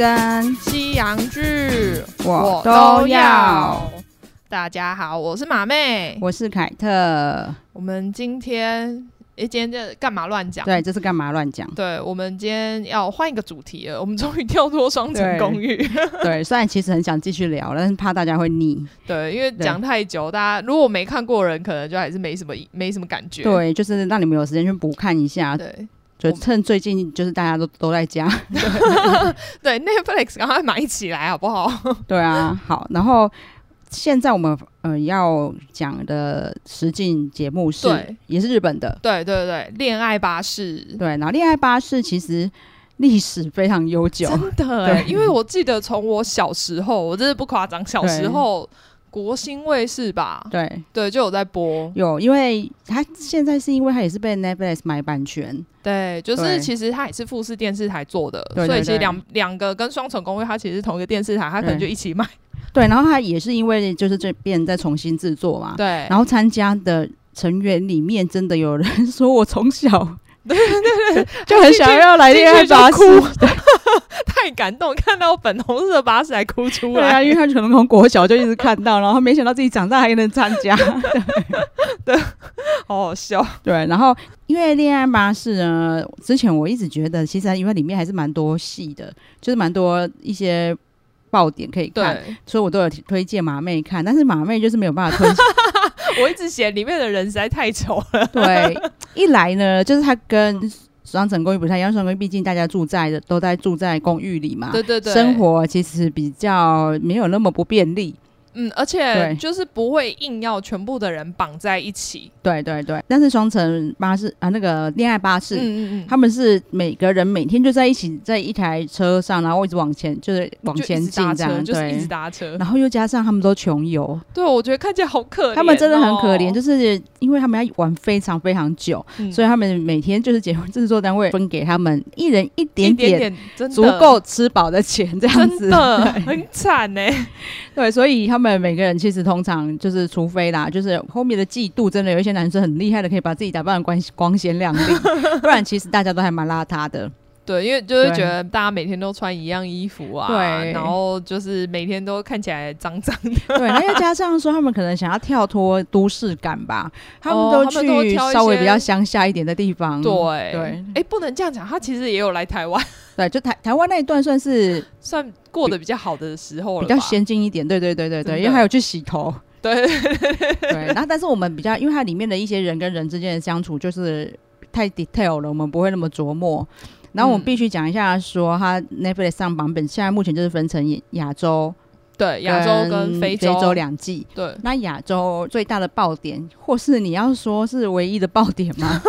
跟西洋剧我都要。大家好，我是马妹，我是凯特。我们今天。哎，今天这干嘛乱讲？对，这是干嘛乱讲？对，我们今天要换一个主题了。我们终于跳脱双层公寓。对，对，虽然其实很想继续聊，但是怕大家会腻。对，因为讲太久，大家如果没看过人，可能就还是没什么没什么感觉。对，就是让你们有时间去补看一下。对，就趁最近就是大家都都在家。对，对，Netflix 赶快买起来好不好？对啊，好，然后。现在我们呃要讲的实境节目是，对也是日本的，对对对，恋爱巴士，对，然后恋爱巴士其实历史非常悠久，真的，对因为我记得从我小时候，我真的不夸张，小时候对国新卫视吧，对。对就有在播，有，因为它现在是因为它也是被 Netflix 买版权，对，就是其实它也是富士电视台做的，所以其实两两个跟双重公寓，它其实是同一个电视台，它可能就一起卖。对，然后它也是因为就是这边在重新制作嘛，对，然后参加的成员里面真的有人 说我从小对对对就很想要来恋爱巴士，哭。太感动，看到粉红色的巴士还哭出来，对啊，因为他可能从国小就一直看到，然后没想到自己长大还能参加，对，对，好好笑，对，然后因为恋爱巴士呢，之前我一直觉得其实因为里面还是蛮多戏的，就是蛮多一些。爆点可以看，所以我都有推荐马妹看，但是马妹就是没有办法推荐。我一直嫌里面的人实在太丑了。对，一来呢，就是他跟双层公寓不太一样，双层公寓毕竟大家住在的都在住在公寓里嘛，对对对，生活其实比较没有那么不便利。嗯，而且就是不会硬要全部的人绑在一起。对对对，但是双层巴士啊，那个恋爱巴士，嗯嗯嗯，他们是每个人每天就在一起，在一台车上，然后一直往前，就是往前进这样，对，一直搭车。然后又加上他们都穷游，对，我觉得看起来好可怜。他们真的很可怜，就是因为他们要玩非常非常久，所以他们每天就是结婚制作单位分给他们一人一点点，足够吃饱的钱，这样子，很惨呢。对，所以他们每个人其实通常就是，除非啦，就是后面的季度真的有一些男生很厉害的，可以把自己打扮的光光鲜亮丽，不然其实大家都还蛮邋遢的。对，因为就是觉得大家每天都穿一样衣服啊，对，然后就是每天都看起来脏脏的。对，那又加上说他们可能想要跳脱都市感吧，他们都去稍微比较乡下一点的地方。对对，哎，不能这样讲，他其实也有来台湾。对，就台台湾那一段算是 算过得比较好的时候了，比较先进一点。对对对对对，因为还有去洗头。对对，然后但是我们比较，因为它里面的一些人跟人之间的相处就是太 detail 了，我们不会那么琢磨。然后我们必须讲一下，说它 Netflix 上版本现在目前就是分成亚洲。对，亚洲跟非洲非洲两季。对，那亚洲最大的爆点，或是你要说是唯一的爆点吗？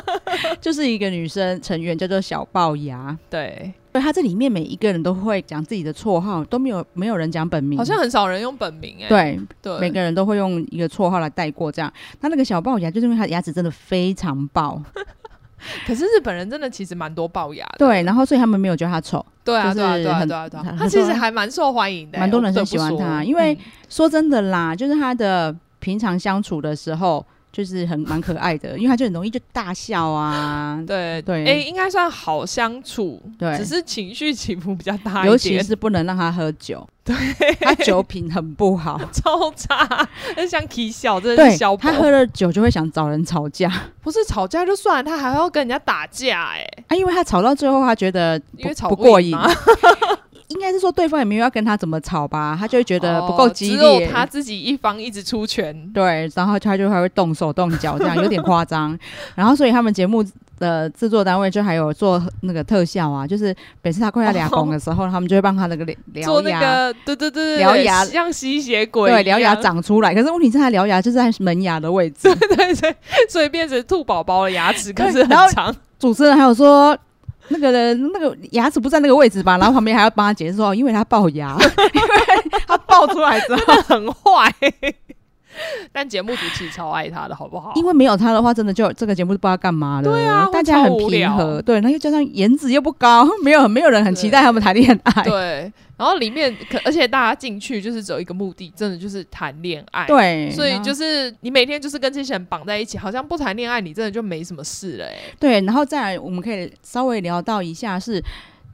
就是一个女生成员叫做小龅牙。对，所以她这里面每一个人都会讲自己的绰号，都没有没有人讲本名，好像很少人用本名哎。对对，每个人都会用一个绰号来带过这样。那那个小龅牙，就是因为她牙齿真的非常爆。可是日本人真的其实蛮多龅牙的，对，然后所以他们没有觉得他丑，对啊，对啊，对啊，对啊，对啊，他其实还蛮受欢迎的，蛮多人很喜欢他，因为说真的啦，就是他的平常相处的时候。就是很蛮可爱的，因为他就很容易就大笑啊，对对，哎，应该算好相处，对，只是情绪起伏比较大一点，尤其是不能让他喝酒，对，他酒品很不好，超差，很像起笑，真的是小。他喝了酒就会想找人吵架，不是吵架就算了，他还要跟人家打架，哎，啊，因为他吵到最后，他觉得因为吵不过瘾。应该是说对方也没有要跟他怎么吵吧，他就会觉得不够激烈，哦，只有他自己一方一直出拳，对，然后他就还会动手动脚，这样有点夸张。然后所以他们节目的制作单位就还有做那个特效啊，就是每次他快要俩拱的时候，哦、他们就会帮他那个獠牙，对对对獠牙像吸血鬼，对，獠牙长出来。可是问题是，他獠牙就是在门牙的位置，对对对，所以变成兔宝宝的牙齿可是很长。主持人还有说。那个人那个牙齿不在那个位置吧？然后旁边还要帮他解释说，因为他龅牙，因为他龅出来之后 很坏。但节目组其实超爱他的，好不好？因为没有他的话，真的就这个节目就不知道干嘛了。对啊，大家很平和。对，然后又加上颜值又不高，没有没有人很期待他们谈恋爱。对，然后里面可而且大家进去就是只有一个目的，真的就是谈恋爱。对，所以就是你每天就是跟这些人绑在一起，好像不谈恋爱，你真的就没什么事了。哎，对，然后再来我们可以稍微聊到一下是。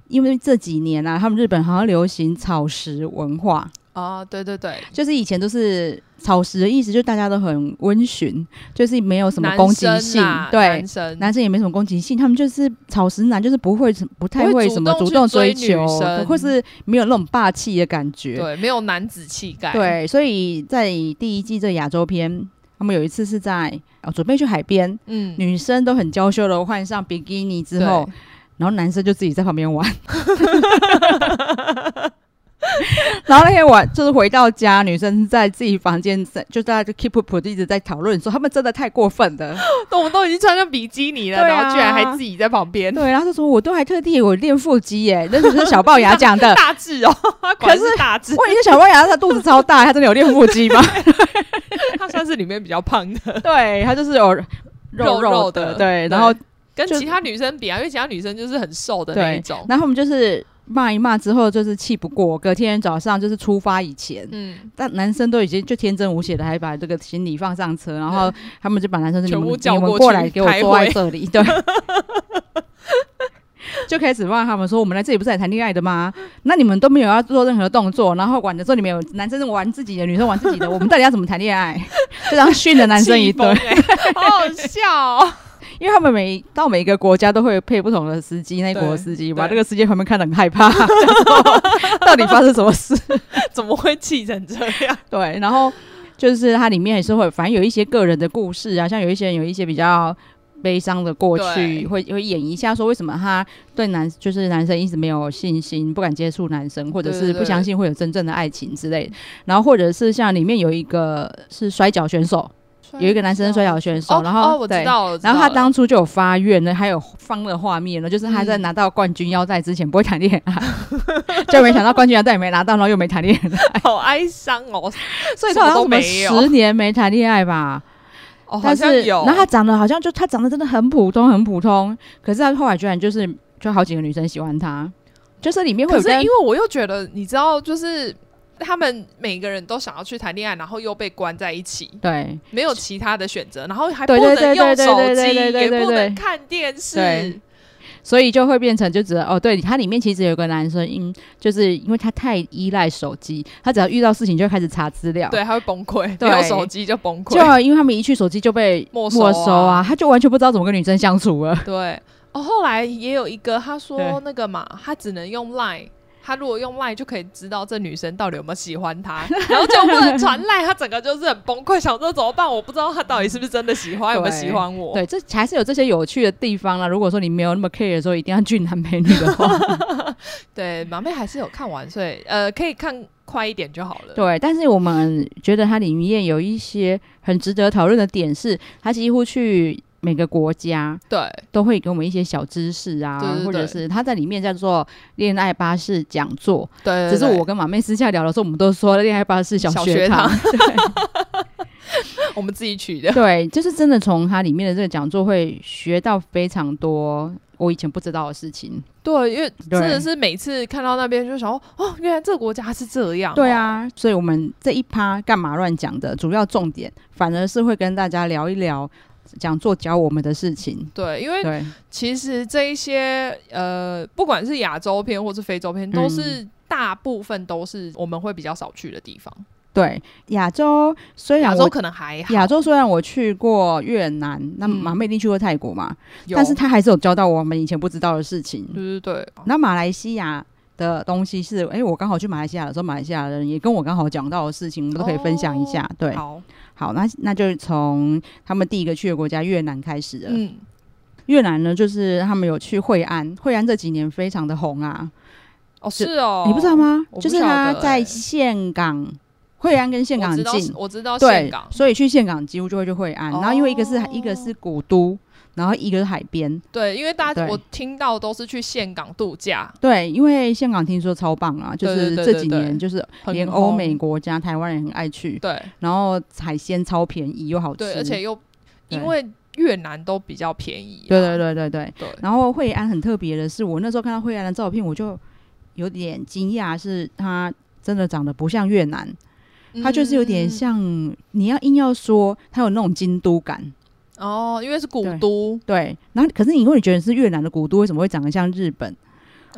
因为这几年啊，他们日本好像流行草食文化。哦，对对对，就是以前都是草食的意思，就大家都很温驯，就是没有什么攻击性，对，男生。男生也没什么攻击性，他们就是草食男，就是不会不太会什么主动追求，或是没有那种霸气的感觉，对，没有男子气概，对，所以在第一季这亚洲篇，他们有一次是在哦准备去海边，嗯，女生都很娇羞的换上比基尼之后，然后男生就自己在旁边玩。然后那天晚就是回到家，女生在自己房间在就在 keep up 一直在讨论说他们真的太过分了，我们都已经穿上比基尼了，啊、然后居然还自己在旁边。对，然后就说我都还特地我练腹肌耶，那只是小龅牙讲的 大智哦，可是大智。问一下小龅牙，他肚子超大，他真的有练腹肌吗？他算是里面比较胖的，对他就是有肉肉的，肉肉的对，然后跟其他女生比啊，因为其他女生就是很瘦的那一种，然后我们就是。骂一骂之后就是气不过，隔天早上就是出发以前，嗯，但男生都已经就天真无邪的，还把这个行李放上车，然后他们就把男生全部叫过来给我坐在这里，对，就开始骂他们说：“我们来这里不是来谈恋爱的吗？那你们都没有要做任何动作，然后管的时候你们有男生玩自己的，女生玩自己的，我们到底要怎么谈恋爱？” 就这样训了男生一顿，欸、好好笑哦。因为他们每到每一个国家都会配不同的司机，那一国的司机把这个司机旁边看得很害怕，到底发生什么事？怎么会气成这样？对，然后就是它里面也是会，反正有一些个人的故事啊，像有一些人有一些比较悲伤的过去，会会演一下说为什么他对男就是男生一直没有信心，不敢接触男生，或者是不相信会有真正的爱情之类的。然后或者是像里面有一个是摔跤选手。有一个男生摔跤选手，然后对，然后他当初就有发愿呢，还有放的画面呢，就是他在拿到冠军腰带之前不会谈恋爱，就没想到冠军腰带也没拿到，然后又没谈恋爱，好哀伤哦。所以他好像十年没谈恋爱吧？哦，好像有。然后他长得好像就他长得真的很普通，很普通。可是他后来居然就是就好几个女生喜欢他，就是里面会有。可是因为我又觉得，你知道，就是。他们每个人都想要去谈恋爱，然后又被关在一起，对，没有其他的选择，然后还不能用手机，也不能看电视，所以就会变成就只哦，对，它里面其实有个男生，因就是因为他太依赖手机，他只要遇到事情就开始查资料，对，他会崩溃，没有手机就崩溃，就因为他们一去手机就被没收啊，他就完全不知道怎么跟女生相处了。对，哦，后来也有一个他说那个嘛，他只能用 Line。他如果用赖就可以知道这女生到底有没有喜欢他，然后就不能传赖，他整个就是很崩溃，想说怎么办？我不知道他到底是不是真的喜欢，有没有喜欢我？对，这还是有这些有趣的地方啦。如果说你没有那么 care 的时候，一定要俊男美女的话，对，马妹还是有看完，所以呃，可以看快一点就好了。对，但是我们觉得它里面有一些很值得讨论的点是，他几乎去。每个国家对都会给我们一些小知识啊，对对对，或者是他在里面叫做恋爱巴士讲座。对，只是我跟马妹私下聊的时候，我们都说恋爱巴士小学堂，学堂 对 我们自己取的。对，就是真的从它里面的这个讲座会学到非常多我以前不知道的事情。对，因为真的是每次看到那边就想说，哦，原来这个国家是这样。对啊，所以我们这一趴干嘛乱讲的主要重点，反而是会跟大家聊一聊。讲座教我们的事情，对，因为其实这一些呃，不管是亚洲片或是非洲片，都是大部分都是我们会比较少去的地方。对，亚洲虽然亚洲可能还好，亚洲虽然我去过越南，那马妹一定去过泰国嘛，但是他还是有教到我们以前不知道的事情。对对对，那马来西亚的东西是，哎，我刚好去马来西亚的时候，马来西亚人也跟我刚好讲到的事情，我们都可以分享一下。对，好。好，那那就从他们第一个去的国家越南开始了。嗯，越南呢，就是他们有去惠安，惠安这几年非常的红啊。哦，是哦，你不知道吗？就是他在岘港，惠安跟岘港很近，我知道峴港，所以去岘港几乎就会去惠安。然后因为一个是一个是古都。然后一个是海边，对，因为大家我听到都是去岘港度假，对，因为岘港听说超棒啊，就是这几年就是连欧美国家台湾人很爱去，对，然后海鲜超便宜又好吃，对，而且又因为越南都比较便宜，对对对对对。对。然后惠安很特别的是，我那时候看到惠安的照片，我就有点惊讶，是它真的长得不像越南，它就是有点像，你要硬要说它有那种京都感。哦，因为是古都，对，对。然后可是你会觉得是越南的古都，为什么会长得像日本？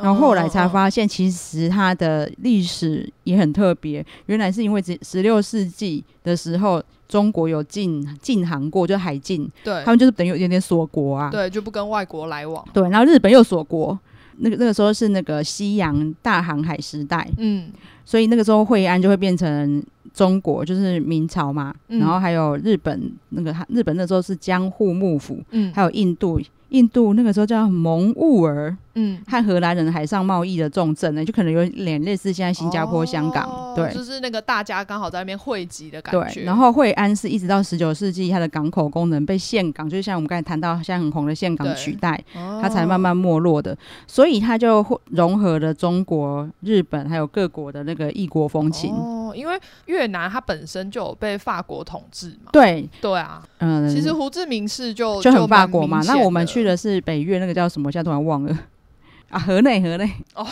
然后后来才发现，其实它的历史也很特别。原来是因为十六世纪的时候，中国有禁禁航过，就海禁，对，他们就是等于有点点锁国啊，对，就不跟外国来往。对，然后日本又锁国，那个那个时候是那个西洋大航海时代，嗯，所以那个时候惠安就会变成中国，就是明朝嘛，嗯、然后还有日本那个日本那时候是江户幕府，嗯，还有印度。印度那个时候叫蒙兀儿，嗯，和荷兰人海上贸易的重镇呢，就可能有点类似现在新加坡、哦、香港，对，就是那个大家刚好在那边汇集的感觉。对，然后惠安是一直到十九世纪，它的港口功能被岘港，就是像我们刚才谈到现在很红的岘港取代，哦、它才慢慢没落的。所以它就融合了中国、日本还有各国的那个异国风情。哦，因为越南它本身就有被法国统治嘛。对，对啊，嗯，其实胡志明市就就很法国嘛。那我们去的是北越，那个叫什么？现在突然忘了啊，河内，河内哦，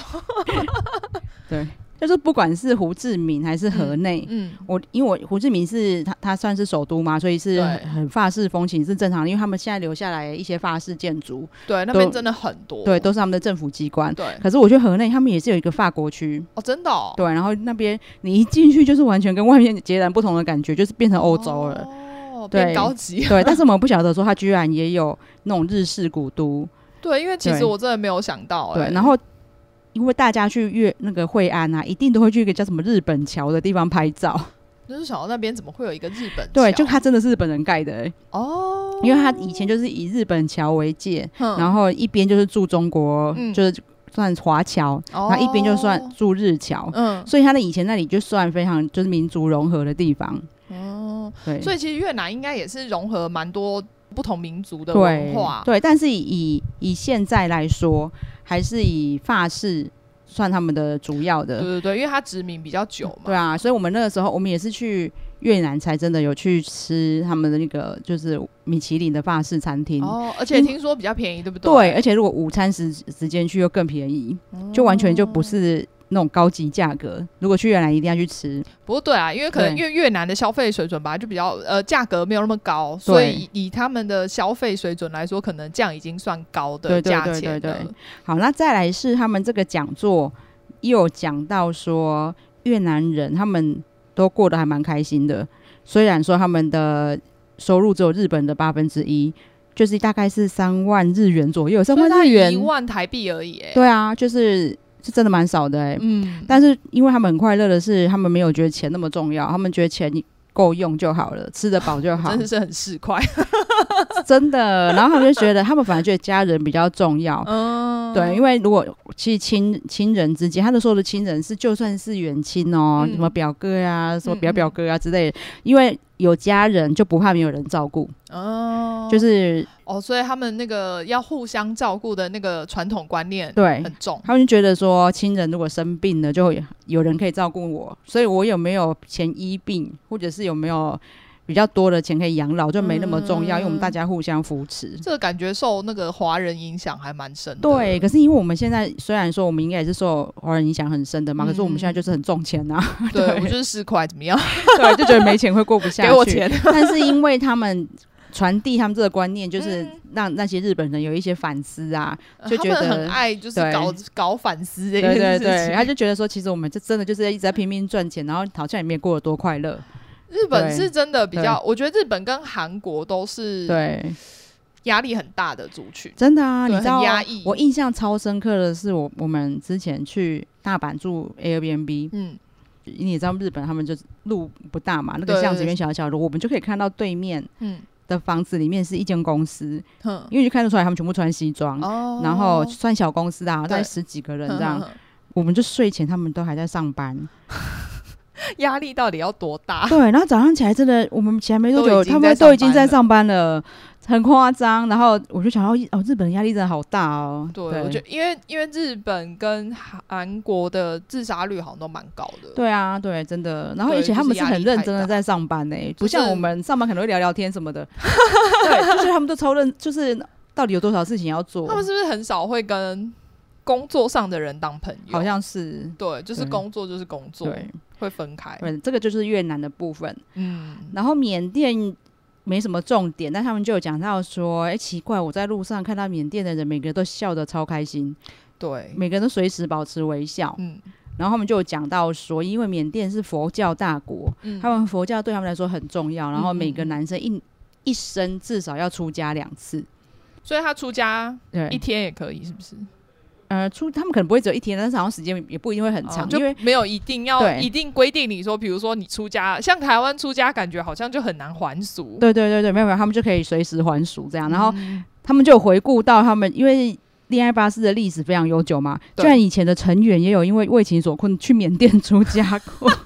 对，就是不管是胡志明还是河内，嗯，嗯，我因为我胡志明是他，他算是首都嘛，所以是很法式风情是正常的，因为他们现在留下来一些法式建筑，对，那边真的很多，对，都是他们的政府机关，对。可是我觉得河内他们也是有一个法国区哦，真的，哦，对，然后那边你一进去就是完全跟外面截然不同的感觉，就是变成欧洲了。哦对，高级对，但是我们不晓得说它居然也有那种日式古都。对，因为其实我真的没有想到、欸。对，然后因为大家去越那个惠安啊，一定都会去一个叫什么日本桥的地方拍照。就是想到那边怎么会有一个日本桥？对，就它真的是日本人盖的、欸、哦。因为它以前就是以日本桥为界，嗯、然后一边就是住中国，嗯、就是算华侨，然后一边就算住日侨。嗯，所以它的以前那里就算非常就是民族融合的地方。哦，对，所以其实越南应该也是融合蛮多不同民族的文化，对，对，但是以以现在来说，还是以法式算他们的主要的，对对对，因为它殖民比较久嘛，对啊，所以我们那个时候我们也是去越南才真的有去吃他们的那个就是米其林的法式餐厅哦，而且听说比较便宜，嗯、对不对？对，而且如果午餐时时间去又更便宜，哦、就完全就不是。那种高级价格，如果去越南一定要去吃。不过对啊，因为可能越越南的消费水准吧，就比较呃价格没有那么高，所以以他们的消费水准来说，可能这样已经算高的价钱了。对。好，那再来是他们这个讲座又讲到说，越南人他们都过得还蛮开心的，虽然说他们的收入只有日本的八分之一，就是大概是三万日元左右，三万日元一万台币而已。哎，对啊，就是。是真的蛮少的哎、欸，嗯，但是因为他们很快乐的是，他们没有觉得钱那么重要，他们觉得钱够用就好了，吃得饱就好，真的是很市侩，真的。然后他们就觉得，他们反而觉得家人比较重要，嗯，对，因为如果其实亲亲人之间，他的说的亲人是就算是远亲哦，嗯、什么表哥呀、啊，什么表表哥啊之类的，嗯、因为。有家人就不怕没有人照顾哦，就是哦，所以他们那个要互相照顾的那个传统观念对很重，他们就觉得说亲人如果生病了，就会有人可以照顾我，所以我有没有前医病，或者是有没有。比较多的钱可以养老，就没那么重要，嗯、因为我们大家互相扶持。这个感觉受那个华人影响还蛮深的。对，可是因为我们现在虽然说我们应该也是受华人影响很深的嘛，嗯、可是我们现在就是很重钱呐、啊。对，就是市侩怎么样？对，就觉得没钱会过不下去。给我钱。但是因为他们传递他们这个观念，就是让那些日本人有一些反思啊，嗯、就觉得很爱就是搞搞反思这件事情。对对对，他就觉得说，其实我们这真的就是一直在拼命赚钱，然后好像也没有过得多快乐。日本是真的比较，我觉得日本跟韩国都是对。压力很大的族群，真的啊，对你知道压抑。我印象超深刻的是，我我们之前去大阪住 Airbnb，嗯，你也知道日本他们就路不大嘛，那个巷子里面小小的，我们就可以看到对面嗯。的房子里面是一间公司，嗯，因为就看得出来他们全部穿西装，哦，然后算小公司啊，大概十几个人这样，我们就睡前他们都还在上班。压力到底要多大？对，然后早上起来真的，我们起来没多久，他们都已经在上班了，很夸张。然后我就想到，哦，日本的压力真的好大哦。对，对我觉得因为因为日本跟韩国的自杀率好像都蛮高的。对啊，对，真的。然后而且他们是很认真的在上班呢，不像我们上班可能会聊聊天什么的。对，就是他们都超认，就是到底有多少事情要做。他们是不是很少会跟工作上的人当朋友？好像是。对，就是工作就是工作。对。会分开，对，这个就是越南的部分。嗯，然后缅甸没什么重点，但他们就有讲到说，哎，奇怪，我在路上看到缅甸的人，每个人都笑得超开心。对，每个人都随时保持微笑。嗯，然后他们就有讲到说，因为缅甸是佛教大国，嗯他们佛教对他们来说很重要，然后每个嗯嗯男生一一生至少要出家两次。所以他出家对一，天也可以，是不是？呃，出他们可能不会只有一天，但是好像时间也不一定会很长，哦就因为没有一定要一定规定你说，比如说你出家，像台湾出家，感觉好像就很难还俗。对对对对，没有没有，他们就可以随时还俗这样。然后嗯他们就回顾到他们，因为恋爱巴士的历史非常悠久嘛，对居然以前的成员也有因为为情所困去缅甸出家过。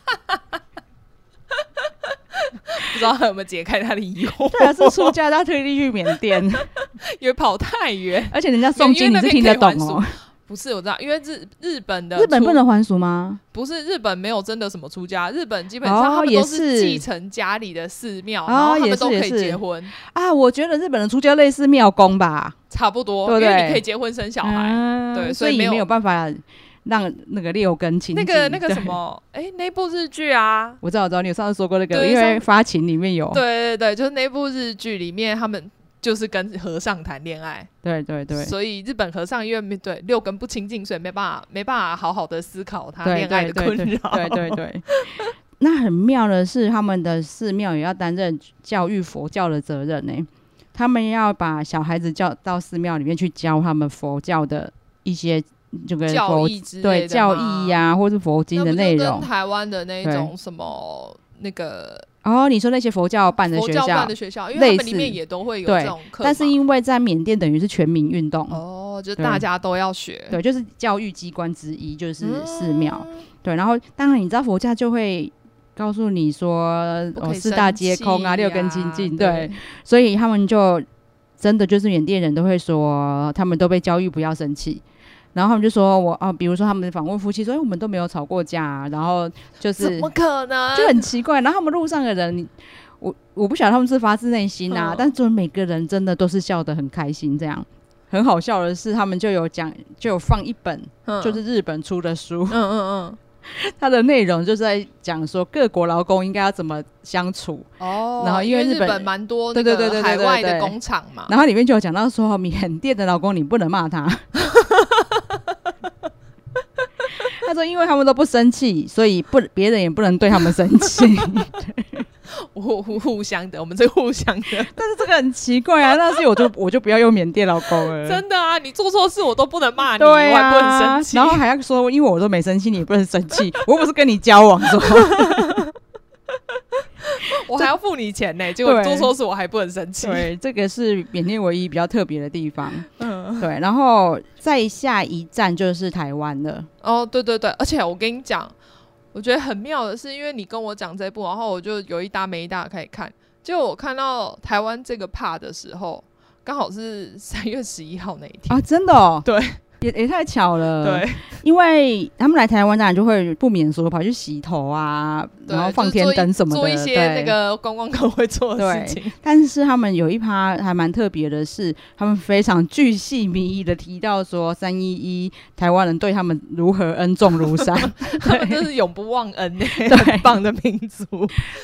不知道他有没有解开他的疑惑？对啊，是出家他特地去缅甸，因为跑太远。而且人家诵经你是听得懂哦。不是，我知道，因为日日本的日本不能还俗吗？不是日本没有真的什么出家，日本基本上哦他们都是是继承家里的寺庙，哦然后他们都可以结婚，啊，我觉得日本的出家类似庙公吧，差不多，对不对因为你可以结婚生小孩。嗯对所以没有以没有办法让那个六根清净。那个那个什，么，哎，那部日剧啊，我知道我知道，你有上次说过那个，对因为发情里面有，对对对，就是那部日剧里面他们。就是跟和尚谈恋爱，对对对所以日本和尚因为没对六根不清净，所以没办法没办法好好的思考他恋爱的困扰。对对对。那很妙的是，他们的寺庙也要担任教育佛教的责任呢、他们要把小孩子叫到寺庙里面去教他们佛教的一些这个教义之类的对教义呀、或是佛经的内容。台湾的那种什么那个哦，你说那些佛教办的佛学校教办的，学校，因为他类似们里面也都会有对这种课嘛，但是因为在缅甸等于是全民运动，哦，就对大家都要学，对，就是教育机关之一，就是嗯寺庙。对，然后当然你知道佛教就会告诉你说，哦，不可以四大生皆空啊，气六根呀清净，对。对，所以他们就真的就是缅甸人都会说，他们都被教育不要生气。然后他们就说我啊，比如说他们访问夫妻说，哎，我们都没有吵过架、啊，然后就是怎么可能？就很奇怪。然后他们路上的人，我我不晓得他们是发自内心啊，嗯但是每个人真的都是笑得很开心，这样。很好笑的是，他们就有讲，就有放一本，嗯就是日本出的书，嗯嗯嗯，它的内容就是在讲说各国劳工应该要怎么相处。哦，然后因为日本蛮多对对对对海外的工厂嘛，然后里面就有讲到说，缅甸的劳工你不能骂他。他说，因为他们都不生气，所以不别人也不能对他们生气。互互互相的，我们是互相的，但是这个很奇怪啊，但是我就我就不要用缅甸老公了。真的啊！你做错事我都不能骂你，对我还不能啊生，气，然后还要说，因为我都没生气，你也不能生气，我又不是跟你交往说。我还要付你钱呢，结果你做对错事我还不能生气。对，这个是缅甸唯一比较特别的地方。嗯，对，然后再下一站就是台湾了。哦，对对对，而且我跟你讲，我觉得很妙的是，因为你跟我讲这部，然后我就有一搭没一搭的可以看。就我看到台湾这个 part 的时候，刚好是三月十一号那一天。啊，真的哦，对，也也太巧了。，对，因为他们来台湾，当然就会不免说跑去洗头啊，然后放天灯什么的，做一些对那个观光客会做的事情。但是他们有一趴还蛮特别的是，他们非常巨细靡遗的提到说，三一一台湾人对他们如何恩重如山 他们真是永不忘恩呢，对很棒的民族。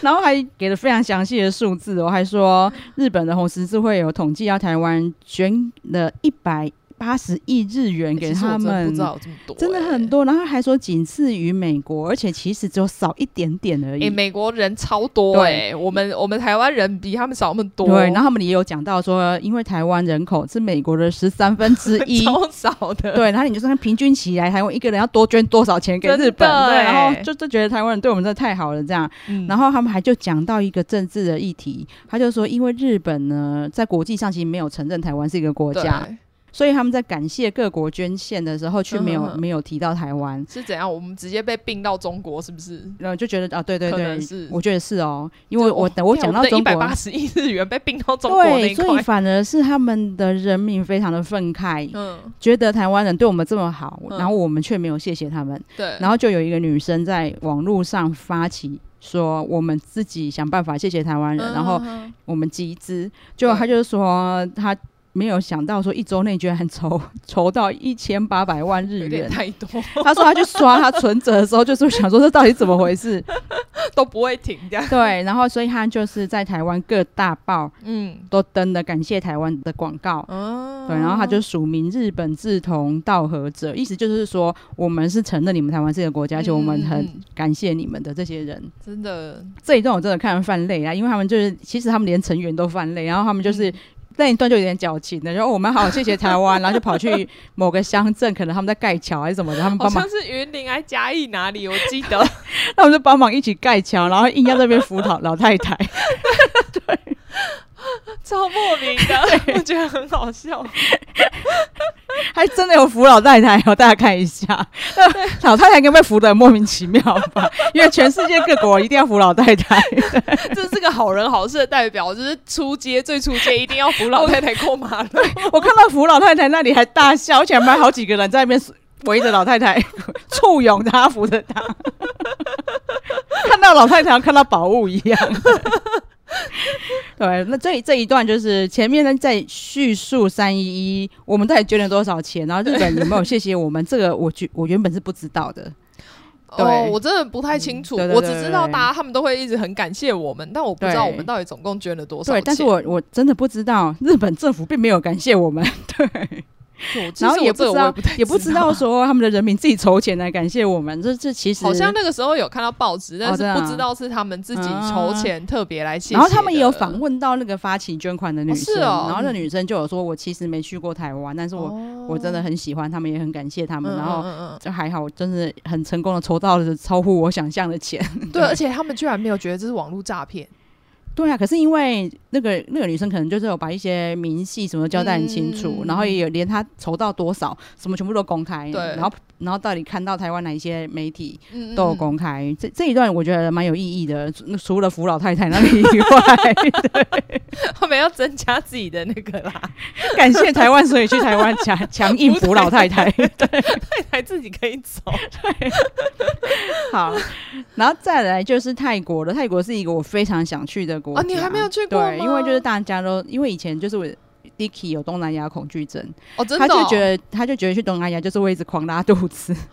然后还给了非常详细的数字我，还说日本的红十字会有统计，要台湾捐了一百八十亿日元给他们，真的不知道这么多欸，真的很多。然后还说仅次于美国，而且其实只有少一点点而已。诶，美国人超多哎，我们我们台湾人比他们少那么多，对，然后他们也有讲到说，因为台湾人口是美国的十三分之 一，超少的。对，然后你就算平均起来，台湾一个人要多捐多少钱给日本，对，欸然后就就觉得台湾人对我们真的太好了这样。嗯然后他们还就讲到一个政治的议题，他就说，因为日本呢在国际上其实没有承认台湾是一个国家，对所以他们在感谢各国捐献的时候，却没有、没有提到台湾。是怎样？我们直接被并到中国，是不是？然后就觉得啊，对对可对是，我觉得是哦，因为我等我讲到一中国，百八十亿日元被并到中国那对，所以，反而是他们的人民非常的愤慨，嗯，觉得台湾人对我们这么好，嗯。然后我们却没有谢谢他们。对，然后就有一个女生在网络上发起说，我们自己想办法谢谢台湾人，然后嗯我们集资，就她就是说她没有想到说一周内居然筹筹 到一千八百万日元，太多。他说他去刷他存折的时候，就是想说这到底怎么回事，都不会停这样。对，然后所以他就是在台湾各大报嗯都登了感谢台湾的广告，嗯，对，然后他就署名日本志同道合者，意思就是说我们是承认你们台湾这个国家，而且我们很感谢你们的这些人。真的，这一段我真的看了泛泪啊，因为他们就是其实他们连成员都犯累，然后他们就是。嗯那一段就有点矫情的，然后我们好谢谢台湾，然后就跑去某个乡镇，可能他们在盖桥还是什么的，他们帮忙。好像是云林还是嘉义哪里，我记得，他们就帮忙一起盖桥，然后硬要那边扶老老太太。对。超莫名的，我觉得很好笑，还真的有扶老太太哦，大家看一下，老太太应该被扶的莫名其妙吧？因为全世界各国一定要扶老太太，这是个好人好事的代表，就是出街最出街一定要扶老太太过马路。我看到扶老太太那里还大笑，而且还好几个人在那边围着老太太，簇拥她扶着她，看到老太太看到宝物一样。对，那这这一段就是前面呢在叙述三一一，我们到底捐了多少钱，然后日本有没有谢谢我们？这个我觉我原本是不知道的。哦，我真的不太清楚，我只知道大家他们都会一直很感谢我们，但我不知道我们到底总共捐了多少钱。对，但是我我真的不知道日本政府并没有感谢我们。对。然后也不知道，不也不知道说他们的人民自己筹钱来感谢我们，这这其实好像那个时候有看到报纸，但是不知道是他们自己筹钱特别来谢谢。然后他们也有访问到那个发起捐款的女生，然后那女生就有说：“我其实没去过台湾，但是我我真的很喜欢他们，也很感谢他们。然后就还好，真的很成功的筹到了超乎我想象的钱。对，而且他们居然没有觉得这是网络诈骗。”对啊，可是因为那个那个女生可能就是有把一些明细什么交代很清楚，嗯、然后也有连她筹到多少什么全部都公开，对，然后然后到底看到台湾哪一些媒体都有公开，嗯、这这一段我觉得蛮有意义的，除了扶老太太那里以外，对，后面要增加自己的那个啦，感谢台湾，所以去台湾强 强硬扶老太太，对，太太自己可以走，对，好，然后再来就是泰国了，泰国是一个我非常想去的国。啊，你还没有去过？对，因为就是大家都因为以前就是我 Dicky 有东南亚恐惧症，哦，真的哦，他就觉得他就觉得去东南亚就是会一直狂拉肚子。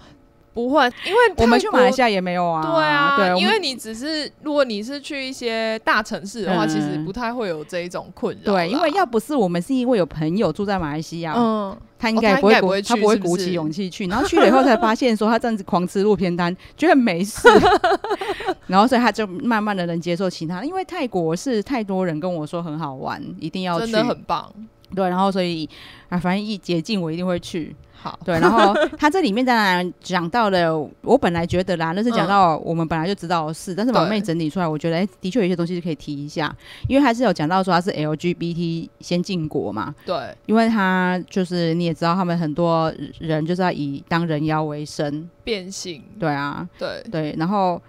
不会，因为我们去马来西亚也没有啊。对啊，对，因为你只是如果你是去一些大城市的话，嗯、其实不太会有这一种困扰。对，因为要不是我们是因为有朋友住在马来西亚，嗯，他应该不会，哦、他，不会他不会鼓起勇气去。然后去了以后 才发现说他这样子狂吃路边摊，觉得没事。然后所以他就慢慢的能接受其他，因为泰国是太多人跟我说很好玩，一定要去，真的很棒。对，然后所以啊，反正一捷径我一定会去。好，对，然后他这里面当然讲到了，我本来觉得啦，那是讲到我们本来就知道的事，嗯、但是马妹整理出来，我觉得哎，的确有一些东西是可以提一下，因为还是有讲到说他是 LGBT 先进国嘛，对，因为他就是你也知道，他们很多人就是要以当人妖为生，变性，对啊，对。对，然后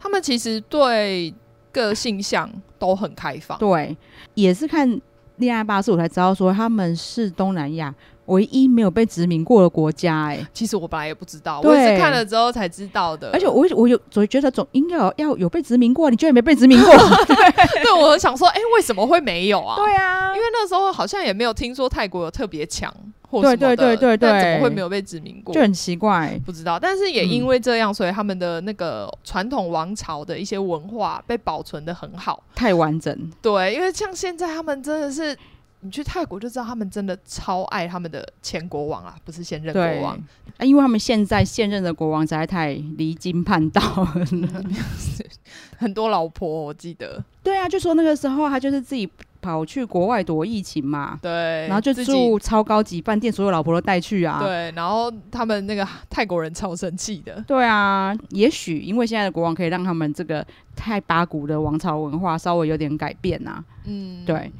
他们其实对各性向都很开放，对，也是看恋爱巴士我才知道说他们是东南亚。唯一没有被殖民过的国家，哎，其实我本来也不知道，我也是看了之后才知道的。而且我我有总觉得总应该要要有被殖民过，你居然没被殖民过？对，对我想说，哎，为什么会没有啊？对啊，因为那时候好像也没有听说泰国有特别强，对对对对对，怎么会没有被殖民过？就很奇怪，不知道。但是也因为这样，所以他们的那个传统王朝的一些文化被保存的很好，太完整。对，因为像现在他们真的是。你去泰国就知道，他们真的超爱他们的前国王啊，不是现任国王啊，因为他们现在现任的国王实在太离经叛道了，很多老婆我记得。对啊，就说那个时候他就是自己跑去国外躲疫情嘛，对，然后就住超高级饭店，所有老婆都带去啊，对，然后他们那个泰国人超生气的。对啊，也许因为现在的国王可以让他们这个泰巴古的王朝文化稍微有点改变啊，嗯，对。